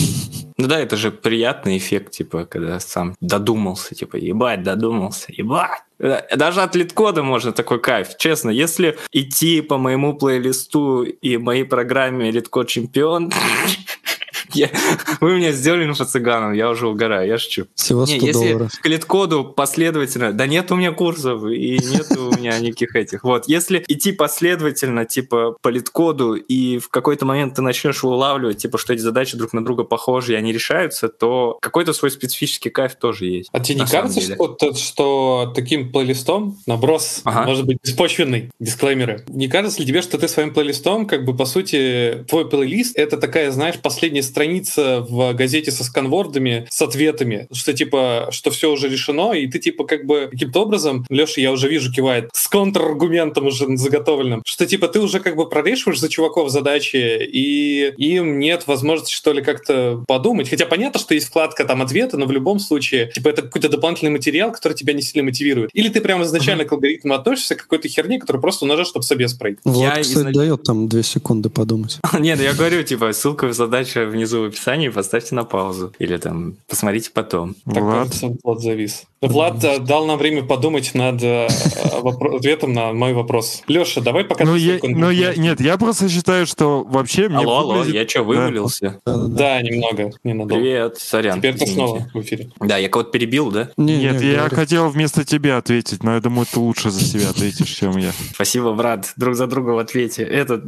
Ну да, это же приятный эффект, типа, когда сам додумался, типа, ебать, додумался, ебать. Даже от литкода можно такой кайф. Честно, если идти по моему плейлисту и моей программе Литкод Чемпион, *laughs* я- вы меня сделали инфо-цыганом, я уже угораю, я шучу. Всего 100 Не, если долларов. к литкоду последовательно, да нет у меня курсов и нет у меня никаких этих. Вот, если идти последовательно, типа, по литкоду, и в какой-то момент ты начнешь улавливать, типа, что эти задачи друг на друга похожи, и они решаются, то какой-то свой специфический кайф тоже есть. А тебе не кажется, деле. что, то- что таким плейлистом наброс Ага. может быть беспочвенный? Дисклеймеры. Не кажется ли тебе, что ты своим плейлистом, как бы, по сути, твой плейлист — это такая, знаешь, последняя страница в газете со сканвордами, с ответами, что, типа, что все уже решено, и ты, типа, как бы, каким-то образом, Леша, я уже вижу, кивает, с контраргументом уже заготовленным, что, типа, ты уже, как бы, прорешиваешь за чуваков задачи, и им нет возможности, что ли, как-то подумать. Хотя понятно, что есть вкладка там ответы, но в любом случае, типа, это какой-то дополнительный материал, который тебя не сильно мотивирует. Или ты прямо изначально к алгоритму относишься к какой-то херне, которую просто умножаешь, чтобы собес пройти. Влад, Я кстати, изнач- дает там две секунды подумать. *laughs* Нет, я говорю, типа, ссылка в задача внизу в описании, поставьте на паузу. Или там, посмотрите потом. Так, Влад, кажется, Влад завис. Влад э, дал нам время подумать над э, вопро- ответом на мой вопрос. Леша, давай пока ну я, ну я, нет, я просто считаю, что вообще мне Алло, алло, выглядит- я что, вывалился? Да-да-да. Да, немного, ненадолго. Привет, сорян. Теперь ты снова в эфире. Да, я кого-то перебил, да? Не, Нет, не, я говори. хотел вместо тебя ответить, но я думаю, ты лучше за себя ответишь, чем я. Спасибо, брат, друг за друга в ответе. Этот,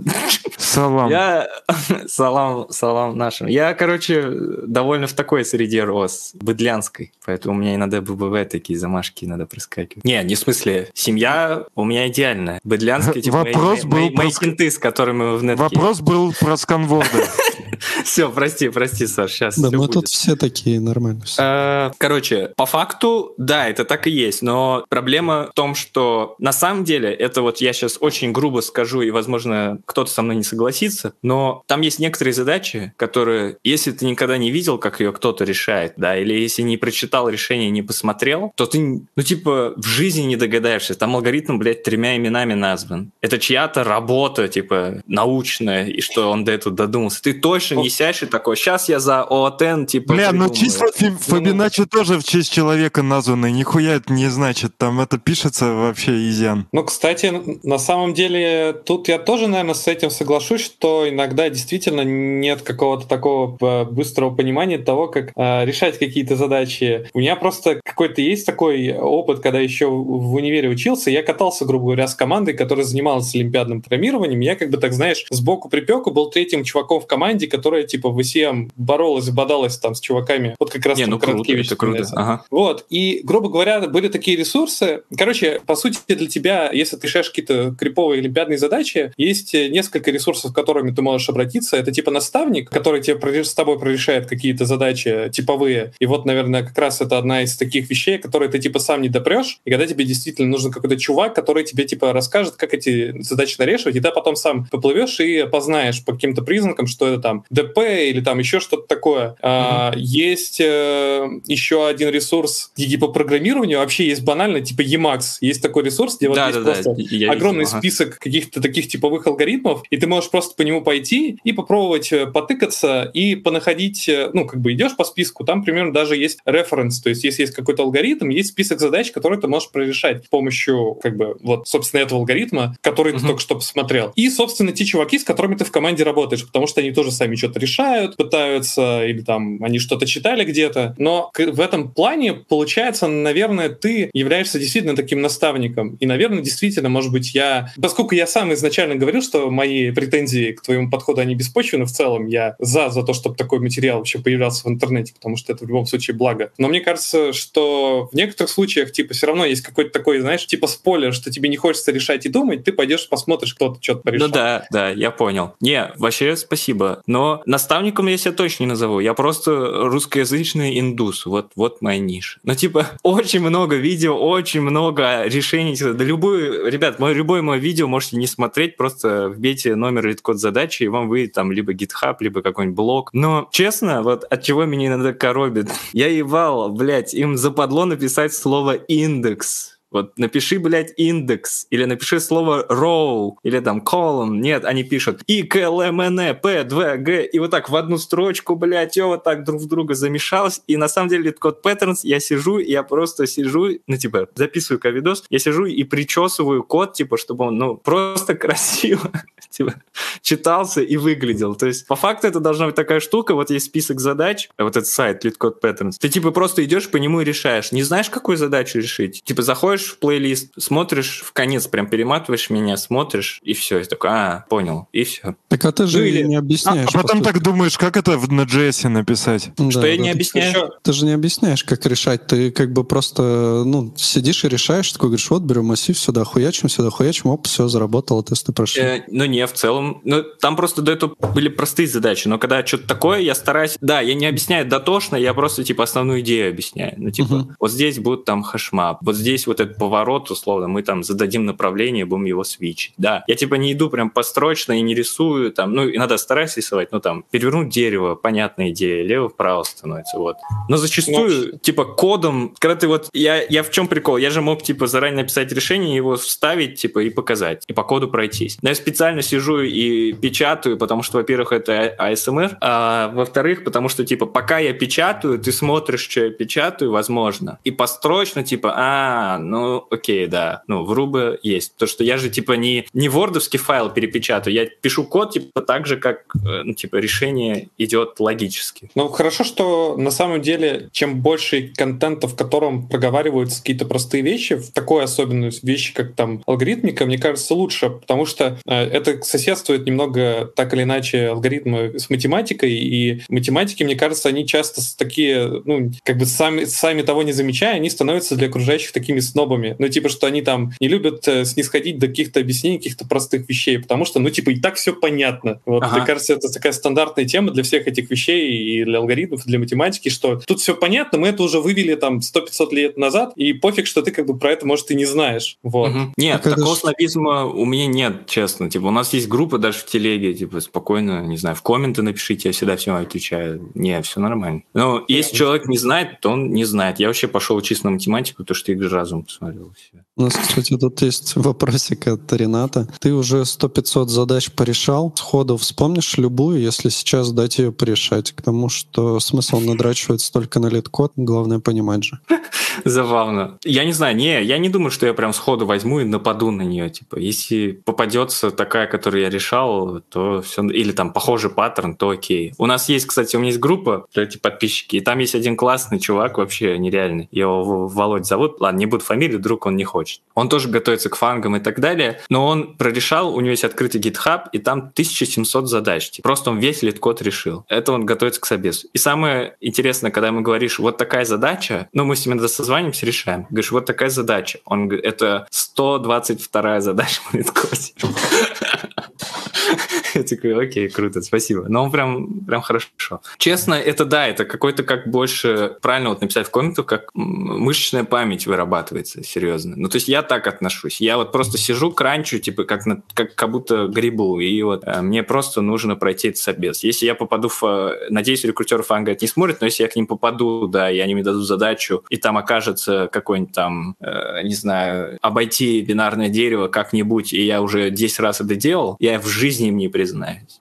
Салам. я *laughs* салам, салам нашим. Я, короче, довольно в такой среде рос, быдлянской, поэтому у меня иногда ББВ такие замашки иногда проскакивают. Не, не в смысле, семья у меня идеальная. Быдлянские, типа, мои, Вопрос мои- мои- был мои про- хинты, с которыми мы в нетке. Вопрос был про сканворды. *laughs* Все, прости, прости, Саш, сейчас Да, мы тут все такие нормально. Э, Короче, по факту, да, это так и есть, но проблема в том, что на самом деле, это вот я сейчас очень грубо скажу, и, возможно, кто-то со мной не согласится, но там есть некоторые задачи, которые, если ты никогда не видел, как ее кто-то решает, да, или если не прочитал решение, не посмотрел, то ты, ну, типа, в жизни не догадаешься. Там алгоритм, блядь, тремя именами назван. Это чья-то работа, типа, научная, и что он до этого додумался. Ты точно не сядешь и такой, сейчас я за ООТН, типа, Бля, ну придумаю». числа Фи- Фабиначчи тоже в честь человека названы. Нихуя это не значит. Там это пишется вообще изян. Ну, кстати, на самом деле, тут я тоже, наверное, с этим соглашусь, что иногда действительно нет какого-то такого э, быстрого понимания того, как э, решать какие-то задачи. У меня просто какой-то есть такой опыт, когда еще в универе учился, я катался, грубо говоря, с командой, которая занималась олимпиадным программированием. Я как бы так, знаешь, сбоку припеку был третьим чуваком в команде, которая типа в ВСМ боролась, бодалась там с чуваками. Вот как раз Не, ну круто, это круто. Ага. Вот, и, грубо говоря, были такие ресурсы. Короче, по сути, для тебя, если ты решаешь какие-то криповые олимпиадные задачи, есть э, несколько ресурсов, к которыми ты можешь обратиться. Это типа наставник, который тебе с тобой прорешает какие-то задачи типовые. И вот, наверное, как раз это одна из таких вещей, которые ты типа сам не допрешь. И когда тебе действительно нужен какой-то чувак, который тебе типа расскажет, как эти задачи нарешивать, и ты потом сам поплывешь и познаешь по каким-то признакам, что это там ДП или там еще что-то такое. А, есть э, еще один ресурс по программированию. Вообще есть банально, типа Emacs. Есть такой ресурс, где вот Да, есть да, да. просто я огромный видел, ага. список каких-то таких типовых алгоритмов, и ты можешь просто по нему пойти и попробовать э, потыкаться и понаходить, э, ну, как бы идешь по списку, там примерно даже есть референс, то есть если есть какой-то алгоритм, есть список задач, которые ты можешь прорешать с помощью, как бы, вот, собственно, этого алгоритма, который ты Мгм. только что посмотрел. И, собственно, те чуваки, с которыми ты в команде работаешь, потому что они тоже сами что-то решают, пытаются, или там они что-то читали где-то, но в этом плане, получается, наверное, ты являешься действительно таким наставником. И, наверное, действительно, может быть, я... Поскольку я сам изначально говорил, что мои претензии к твоему подходу, они беспочвены в целом, я за, за то, чтобы такой материал вообще появлялся в интернете, потому что это в любом случае благо. Но мне кажется, что в некоторых случаях, типа, все равно есть какой-то такой, знаешь, типа спойлер, что тебе не хочется решать и думать, ты пойдешь посмотришь, кто-то что-то порешал. Ну да, да, я понял. Не, вообще спасибо. Но наставником я себя точно не назову. Я просто русскоязычный индус. Вот, вот моя ниша. Ну, типа, *laughs* очень много видео, очень много решений. Да любую, ребят, мой, любое мое видео можете не смотреть, просто вбейте номер LeetCode задачи, и вам выйдет там либо GitHub, либо какой-нибудь блог. Но, честно, вот от чего меня иногда коробит, я ебал, блядь, им западло написать слово индекс. Вот напиши, блядь, индекс, или напиши слово row, или там column. Нет, они пишут i, k, l, m, n, p, 2, g, и вот так в одну строчку, блядь, все вот так друг в друга замешалось. И на самом деле code patterns, я сижу, я просто сижу, ну, типа, записываю ковидос, я сижу и причесываю код, типа, чтобы он, ну, просто *laughs* красиво, типа, читался и выглядел. То есть, по факту, это должна быть такая штука, вот есть список задач, вот этот сайт LeetCode Patterns, ты, типа, просто идешь по нему и решаешь. Не знаешь, какую задачу решить? Типа, заходишь в плейлист, смотришь в конец, прям перематываешь меня, смотришь, и все. И такой, а, понял, и все. Так а ты же Ну или- не А, объясняешь. а потом по так думаешь, как это в- на JS написать? Да, Что я да, не ты- объясняю? Еще- Ты же не объясняешь, как решать. Ты как бы просто, ну, сидишь и решаешь, такой говоришь, вот берем массив сюда, хуячим сюда, хуячим, оп, все, заработало, тесты прошли. Э, ну не, в целом. Ну, там просто до этого были простые задачи, но когда что-то такое, я стараюсь... Да, я не объясняю дотошно, я просто, типа, основную идею объясняю. Ну, типа, Мгм. вот здесь будет там hashmap, вот здесь вот этот поворот, условно, мы там зададим направление, будем его свичить. Да, я, типа, не иду прям построчно и не рисую, там, ну, иногда стараюсь рисовать, ну, там, перевернуть дерево, понятная идея, лево-вправо становится, вот. Но зачастую, типа, кодом, когда ты вот... Я, я в чем прикол? Я же мог, типа, заранее написать решение, его вставить, типа, и показать, и по коду пройтись. Но я специально сижу и печатаю, потому что, во-первых, это ASMR, а во-вторых, потому что, типа, пока я печатаю, ты смотришь, что я печатаю, возможно, и построчно, типа, а, ну, окей, да, ну, врубы есть. То, что я же, типа, не, не вордовский файл перепечатаю, я пишу код, типа, так же, как, э, ну, типа, решение идет логически. Ну, хорошо, что на самом деле, чем больше контента, в котором проговариваются какие-то простые вещи, в такой особенной вещи, как там алгоритмика, мне кажется, лучше, потому что э, это соседствует немного так или иначе алгоритмы с математикой, и математики, мне кажется, они часто такие, ну, как бы сами, сами того не замечая, они становятся для окружающих такими снобами. Ну, типа, что они там не любят э, снисходить до каких-то объяснений, каких-то простых вещей, потому что, ну, типа, и так все понятно. Вот, Ага. мне кажется, это такая стандартная тема для всех этих вещей и для алгоритмов, и для математики, что тут все понятно, мы это уже вывели там 100-500 лет назад, и пофиг, что ты как бы про это, может, и не знаешь. Вот. Мгм. Нет, Так такого ж- снобизма у меня нет, честно. Типа, у нас есть группа даже в телеге, типа, спокойно, не знаю, в комменты напишите, я всегда всем отвечаю. Не, все нормально. Но если человек не знает, то он не знает. Я вообще пошел учиться на математику, потому что игры разум посмотрел. У нас, кстати, тут есть вопросик от Рената. Ты уже 100-500 задач порешал. Сходу вспомнишь любую, если сейчас дать ее порешать? К тому, что смысл надрачивать столько на LeetCode, главное понимать же. *laughs* Забавно. Я не знаю, не, я не думаю, что я прям сходу возьму и нападу на нее. Типа, если попадется такая, которую я решал, то все. Или там похожий паттерн, то окей. У нас есть, кстати, у меня есть группа, эти подписчики, и там есть один классный чувак, вообще нереальный. Его Володь зовут. Ладно, не буду фамилию, вдруг он не хочет. Он тоже готовится к FAANG ам и так далее, но он прорешал, у него есть открытый GitHub, и там 1700 задач. Типа, Просто он весь LeetCode решил. Это он готовится к собесу. И самое интересное, когда ему говоришь, вот такая задача, ну, мы с ним созванимся, решаем. Говоришь, вот такая задача. Он говорит, это 122 задача в лид-коде. *laughs* Я такой, окей, круто, спасибо. Но он прям, прям хорошо. Честно, это да, это какой-то как больше, правильно вот написать в комментах, как мышечная память вырабатывается, серьезно. Ну, то есть я так отношусь. Я вот просто сижу, кранчу, типа, как, на, как, как будто грибу, и вот э, мне просто нужно пройти этот собес. Если я попаду в... э, Надеюсь, рекрутеры фанга это не смотрят, но если я к ним попаду, да, и они мне дадут задачу, и там окажется какой-нибудь там, э, не знаю, обойти бинарное дерево как-нибудь, и я уже 10 раз это делал, я в жизни им не признаюсь.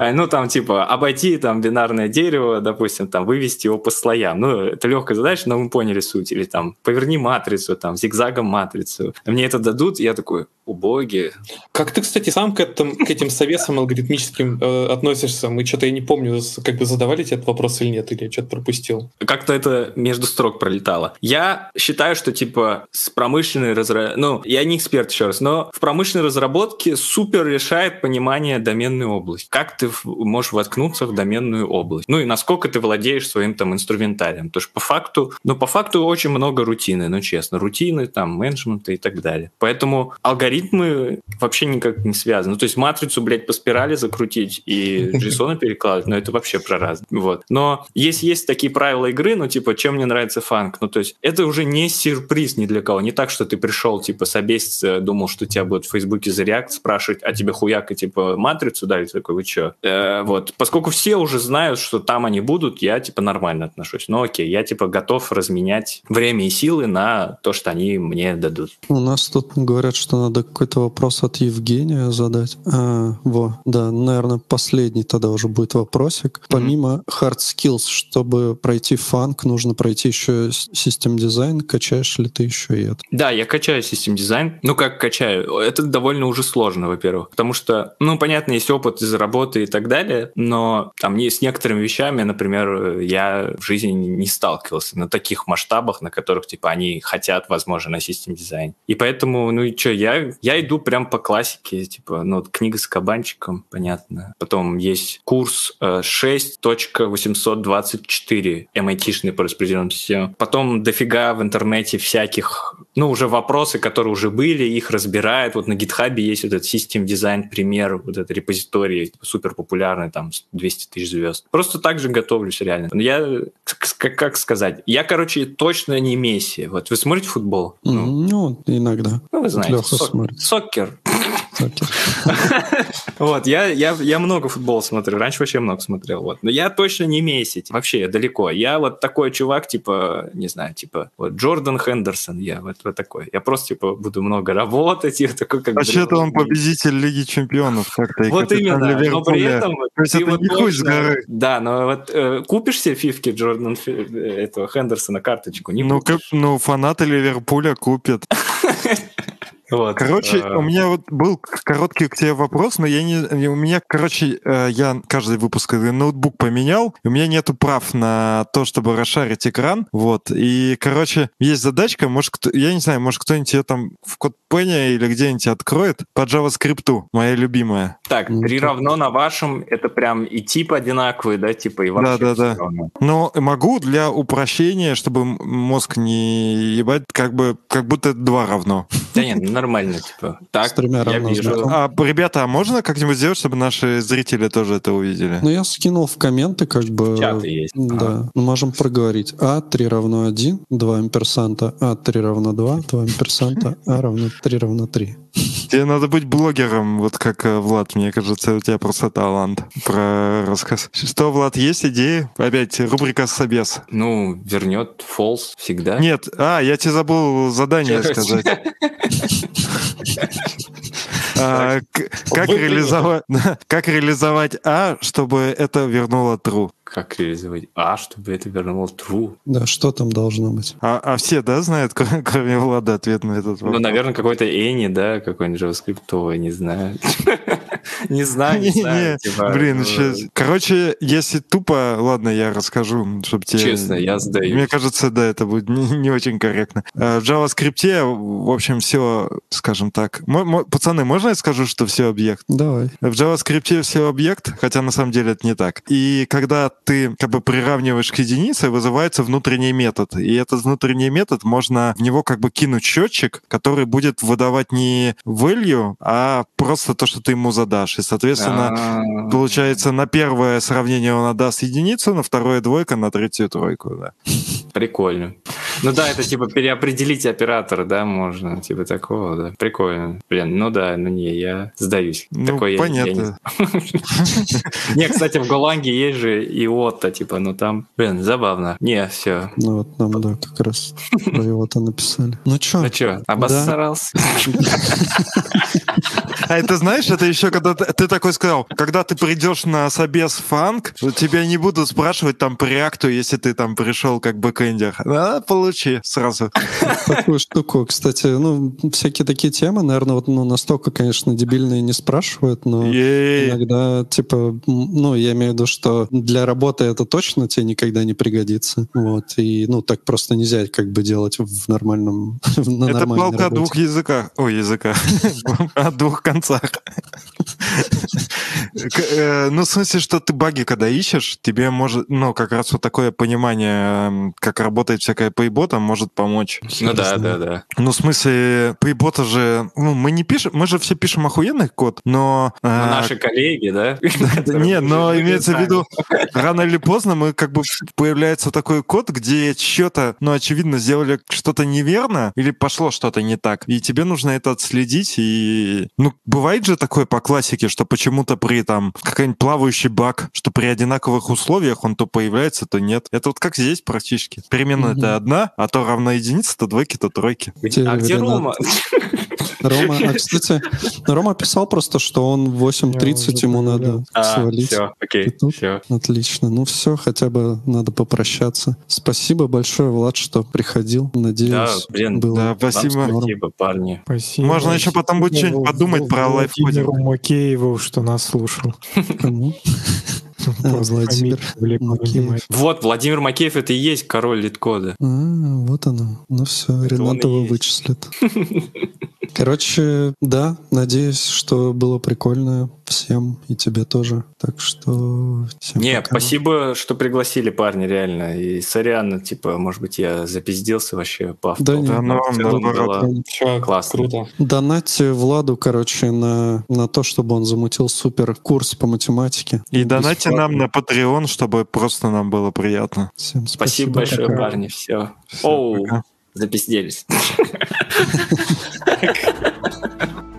А, Ну, там, типа, обойти там бинарное дерево, допустим, там, вывести его по слоям. Ну, это легкая задача, но мы поняли суть. Или там, поверни матрицу, там, зигзагом матрицу. Мне это дадут, я такой, убоги. Как ты, кстати, сам к, этим, к этим совесам алгоритмическим э, относишься? Мы что-то, я не помню, как бы задавали тебе этот вопрос или нет, или я что-то пропустил. Как-то это между строк пролетало. Я считаю, что, типа, с промышленной разработки... Ну, я не эксперт, еще раз, но в промышленной разработке супер решает понимание доменной области. Как ты можешь воткнуться в доменную область. Ну и насколько ты владеешь своим там инструментарием. Потому что по факту, ну по факту очень много рутины, ну честно, рутины, там, менеджмента и так далее. Поэтому алгоритмы вообще никак не связаны. Ну, то есть матрицу, блядь, по спирали закрутить и *laughs* JSON перекладывать, ну это вообще про раз. Вот. Но есть, есть такие правила игры, ну типа, чем мне нравится фанк. Ну то есть это уже не сюрприз ни для кого. Не так, что ты пришел, типа, собеситься, думал, что тебя будут в Фейсбуке за React спрашивать, а тебе хуяк и типа матрицу дали? Такой, вы чё? Э, вот. Поскольку все уже знают, что там они будут, я типа нормально отношусь. Ну окей, я типа готов разменять время и силы на то, что они мне дадут. У нас тут говорят, что надо какой-то вопрос от Евгения задать. А, во, да, наверное, последний тогда уже будет вопросик. Помимо hard skills, чтобы пройти фанк, нужно пройти еще систем дизайн. Качаешь ли ты еще и это? Да, я качаю систем дизайн. Ну, как качаю? Это довольно уже сложно, во-первых. Потому что, ну, понятно, есть опыт из работы и так далее, но там с некоторыми вещами, например, я в жизни не сталкивался на таких масштабах, на которых, типа, они хотят, возможно, на систем дизайн. И поэтому, ну и что, я, я иду прям по классике, типа, ну, вот книга с кабанчиком, понятно. Потом есть курс э, 6.824 MIT-шный по распределенным системам. Потом дофига в интернете всяких, ну, уже вопросы, которые уже были, их разбирают. Вот на гитхабе есть вот этот систем дизайн пример, вот этот репозиторий супер популярный, там, с 200 тысяч звезд. Просто так же готовлюсь реально. Я, как, как сказать, я, короче, точно не Месси. Вот вы смотрите футбол? Ну, Ну, иногда. ну, вы знаете, сок- смотрит. *laughs* Вот, я, я, я много футбола смотрю, раньше вообще много смотрел, вот. Но я точно не Месси, вообще далеко. Я вот такой чувак, типа, не знаю, типа, вот Джордан Хендерсон, я вот, вот такой. Я просто, типа, буду много работать, *laughs* и такой, как... Вообще-то он блин, победитель Лиги Чемпионов как-то. Вот именно, но при этом То есть ты это вот не хуй с горы. Да, но вот э, купишь себе фифки Джордан э, этого Хендерсона карточку, не Ну, как- ну, фанаты Ливерпуля купят. *laughs* Вот. Короче, Э, у меня вот был короткий к тебе вопрос, но я не... У меня, короче, э, я каждый выпуск ноутбук поменял, и у меня нету прав на то, чтобы расшарить экран, вот. И, короче, есть задачка, может, кто... я не знаю, может, кто-нибудь ее там в CodePen или где-нибудь откроет по JavaScript, моя любимая. Так, Ну, три равно на вашем, это прям и тип одинаковый, да, типа и вообще Да-да-да. всё равно. Но могу для упрощения, чтобы мозг не ебать, как бы, как будто два равно. Да нет, нормально, типа. Так, С тремя я вижу. А, ребята, а можно как-нибудь сделать, чтобы наши зрители тоже это увидели? Ну, я скинул в комменты, как бы... Чаты есть. Да, ну, можем проговорить. А 3 равно 1, 2 амперсанта, А 3 равно 2, 2 амперсанта, А равно 3 равно 3. Тебе надо быть блогером, вот как э, Влад, мне кажется, у тебя просто талант про рассказ. Что, Влад, есть идеи? Опять рубрика «Собес». Ну, вернет false всегда. Нет, а, я тебе забыл задание Чё? сказать. А, реализовать, *laughs* как реализовать А, чтобы это вернуло true? Как реализовать А, чтобы это вернуло true? Да, что там должно быть? А, а все, да, знают, *laughs* кроме, Влада, ответ на этот Ну, вопрос? наверное, какой-то Any, да, какой-нибудь JavaScript, *laughs* не знаю. Не знаю, не знаю. Типа, Блин, э, сейчас... Короче, если тупо, ладно, я расскажу, чтобы тебе... Честно, я сдаюсь. Мне кажется, да, это будет не, очень корректно. Э, В JavaScript, в общем, все, скажем так... Пацаны, можно я скажу, что все объект? Давай. В JavaScript все объект, хотя на самом деле это не так. И когда ты как бы приравниваешь к единице, вызывается внутренний метод. И этот внутренний метод, можно в него как бы кинуть счетчик, который будет выдавать не value, а просто то, что ты ему задашь. И, соответственно, А, Получается, на первое сравнение он отдаст единицу, на второе двойка, на третью тройку, да. Прикольно. Ну да, это типа переопределить оператор, да, можно, типа такого, да. Прикольно. Блин, ну да, ну не, я сдаюсь. Ну, Такой я- я не понятно. *laughs* Не, кстати, в Голландии есть же и Отто, типа, ну там, блин, забавно. Не, все. Ну вот нам, да, как раз *laughs* про его-то написали. Ну чё? Ну что, обосрался? *laughs* А это знаешь, это еще когда ты, ты такой сказал, когда ты придешь на собес FAANG, тебя не будут спрашивать там по React у, если ты там пришел как бэкэндер. А, получи сразу. такую штуку. Кстати, ну, всякие такие темы, наверное, вот, ну, настолько, конечно, дебильные не спрашивают, но Ей. иногда, типа, ну, я имею в виду, что для работы это точно тебе никогда не пригодится. Вот. И, ну, так просто нельзя как бы делать в нормальном, *laughs* на Это *laughs* палка о двух языках. Ой, языках. О двух концах. К- э, Ну, в смысле, что ты баги, когда ищешь, тебе может, ну, как раз вот такое понимание, как работает всякая пейбота, может помочь. Ну да, да, да. Ну, в смысле, пейбота же, ну, мы не пишем, мы же все пишем охуенный код, но... э, Ну, наши коллеги, да? *laughs* Да Не, но имеется в виду, рано или поздно мы как бы появляется такой код, где что-то, ну, очевидно, сделали что-то неверно или пошло что-то не так. И тебе нужно это отследить. И, ну, бывает же такое по классике, что почему-то при там какой-нибудь плавающий баг, что при одинаковых условиях он то появляется, то нет. Это вот как здесь практически. Перемена Мгм. это одна, а то равна единице, то двойки, то тройки. А где. Рома? Рома, а, *laughs* кстати, Рома писал просто, что он в 8.30 уже ему надо. А, свалить. все, окей, тут? все. Отлично. Ну все, хотя бы надо попрощаться. Спасибо большое, Влад, что приходил. Да, Надеюсь, блин, было. Да, Вам спасибо. спасибо, парни. Спасибо. Можно еще потом будет что-нибудь подумать про Владимиру лайфкодинг. Макееву, что нас слушал. Кому? Просто Владимир фамилию Глеб Макеев. Вот, Владимир Макеев это и есть король литкода. А, вот оно. Ну все, Ренатова есть. вычислят. *laughs* Короче, да, надеюсь, что было прикольно всем и тебе тоже. Так что всем Не, пока. спасибо, что пригласили, парни, реально. И сорян, типа, может быть, я запиздился вообще по Да авто. не, Да, Но ну, наоборот. было- Все, Классно. круто. Донатьте Владу, короче, на, на то, чтобы он замутил супер курс по математике. И донайте нам на Patreon, чтобы просто нам было приятно. Всем Спасибо спасибо. большое, Пока. парни, все. Всё, Оу, пока. запизделись. *laughs*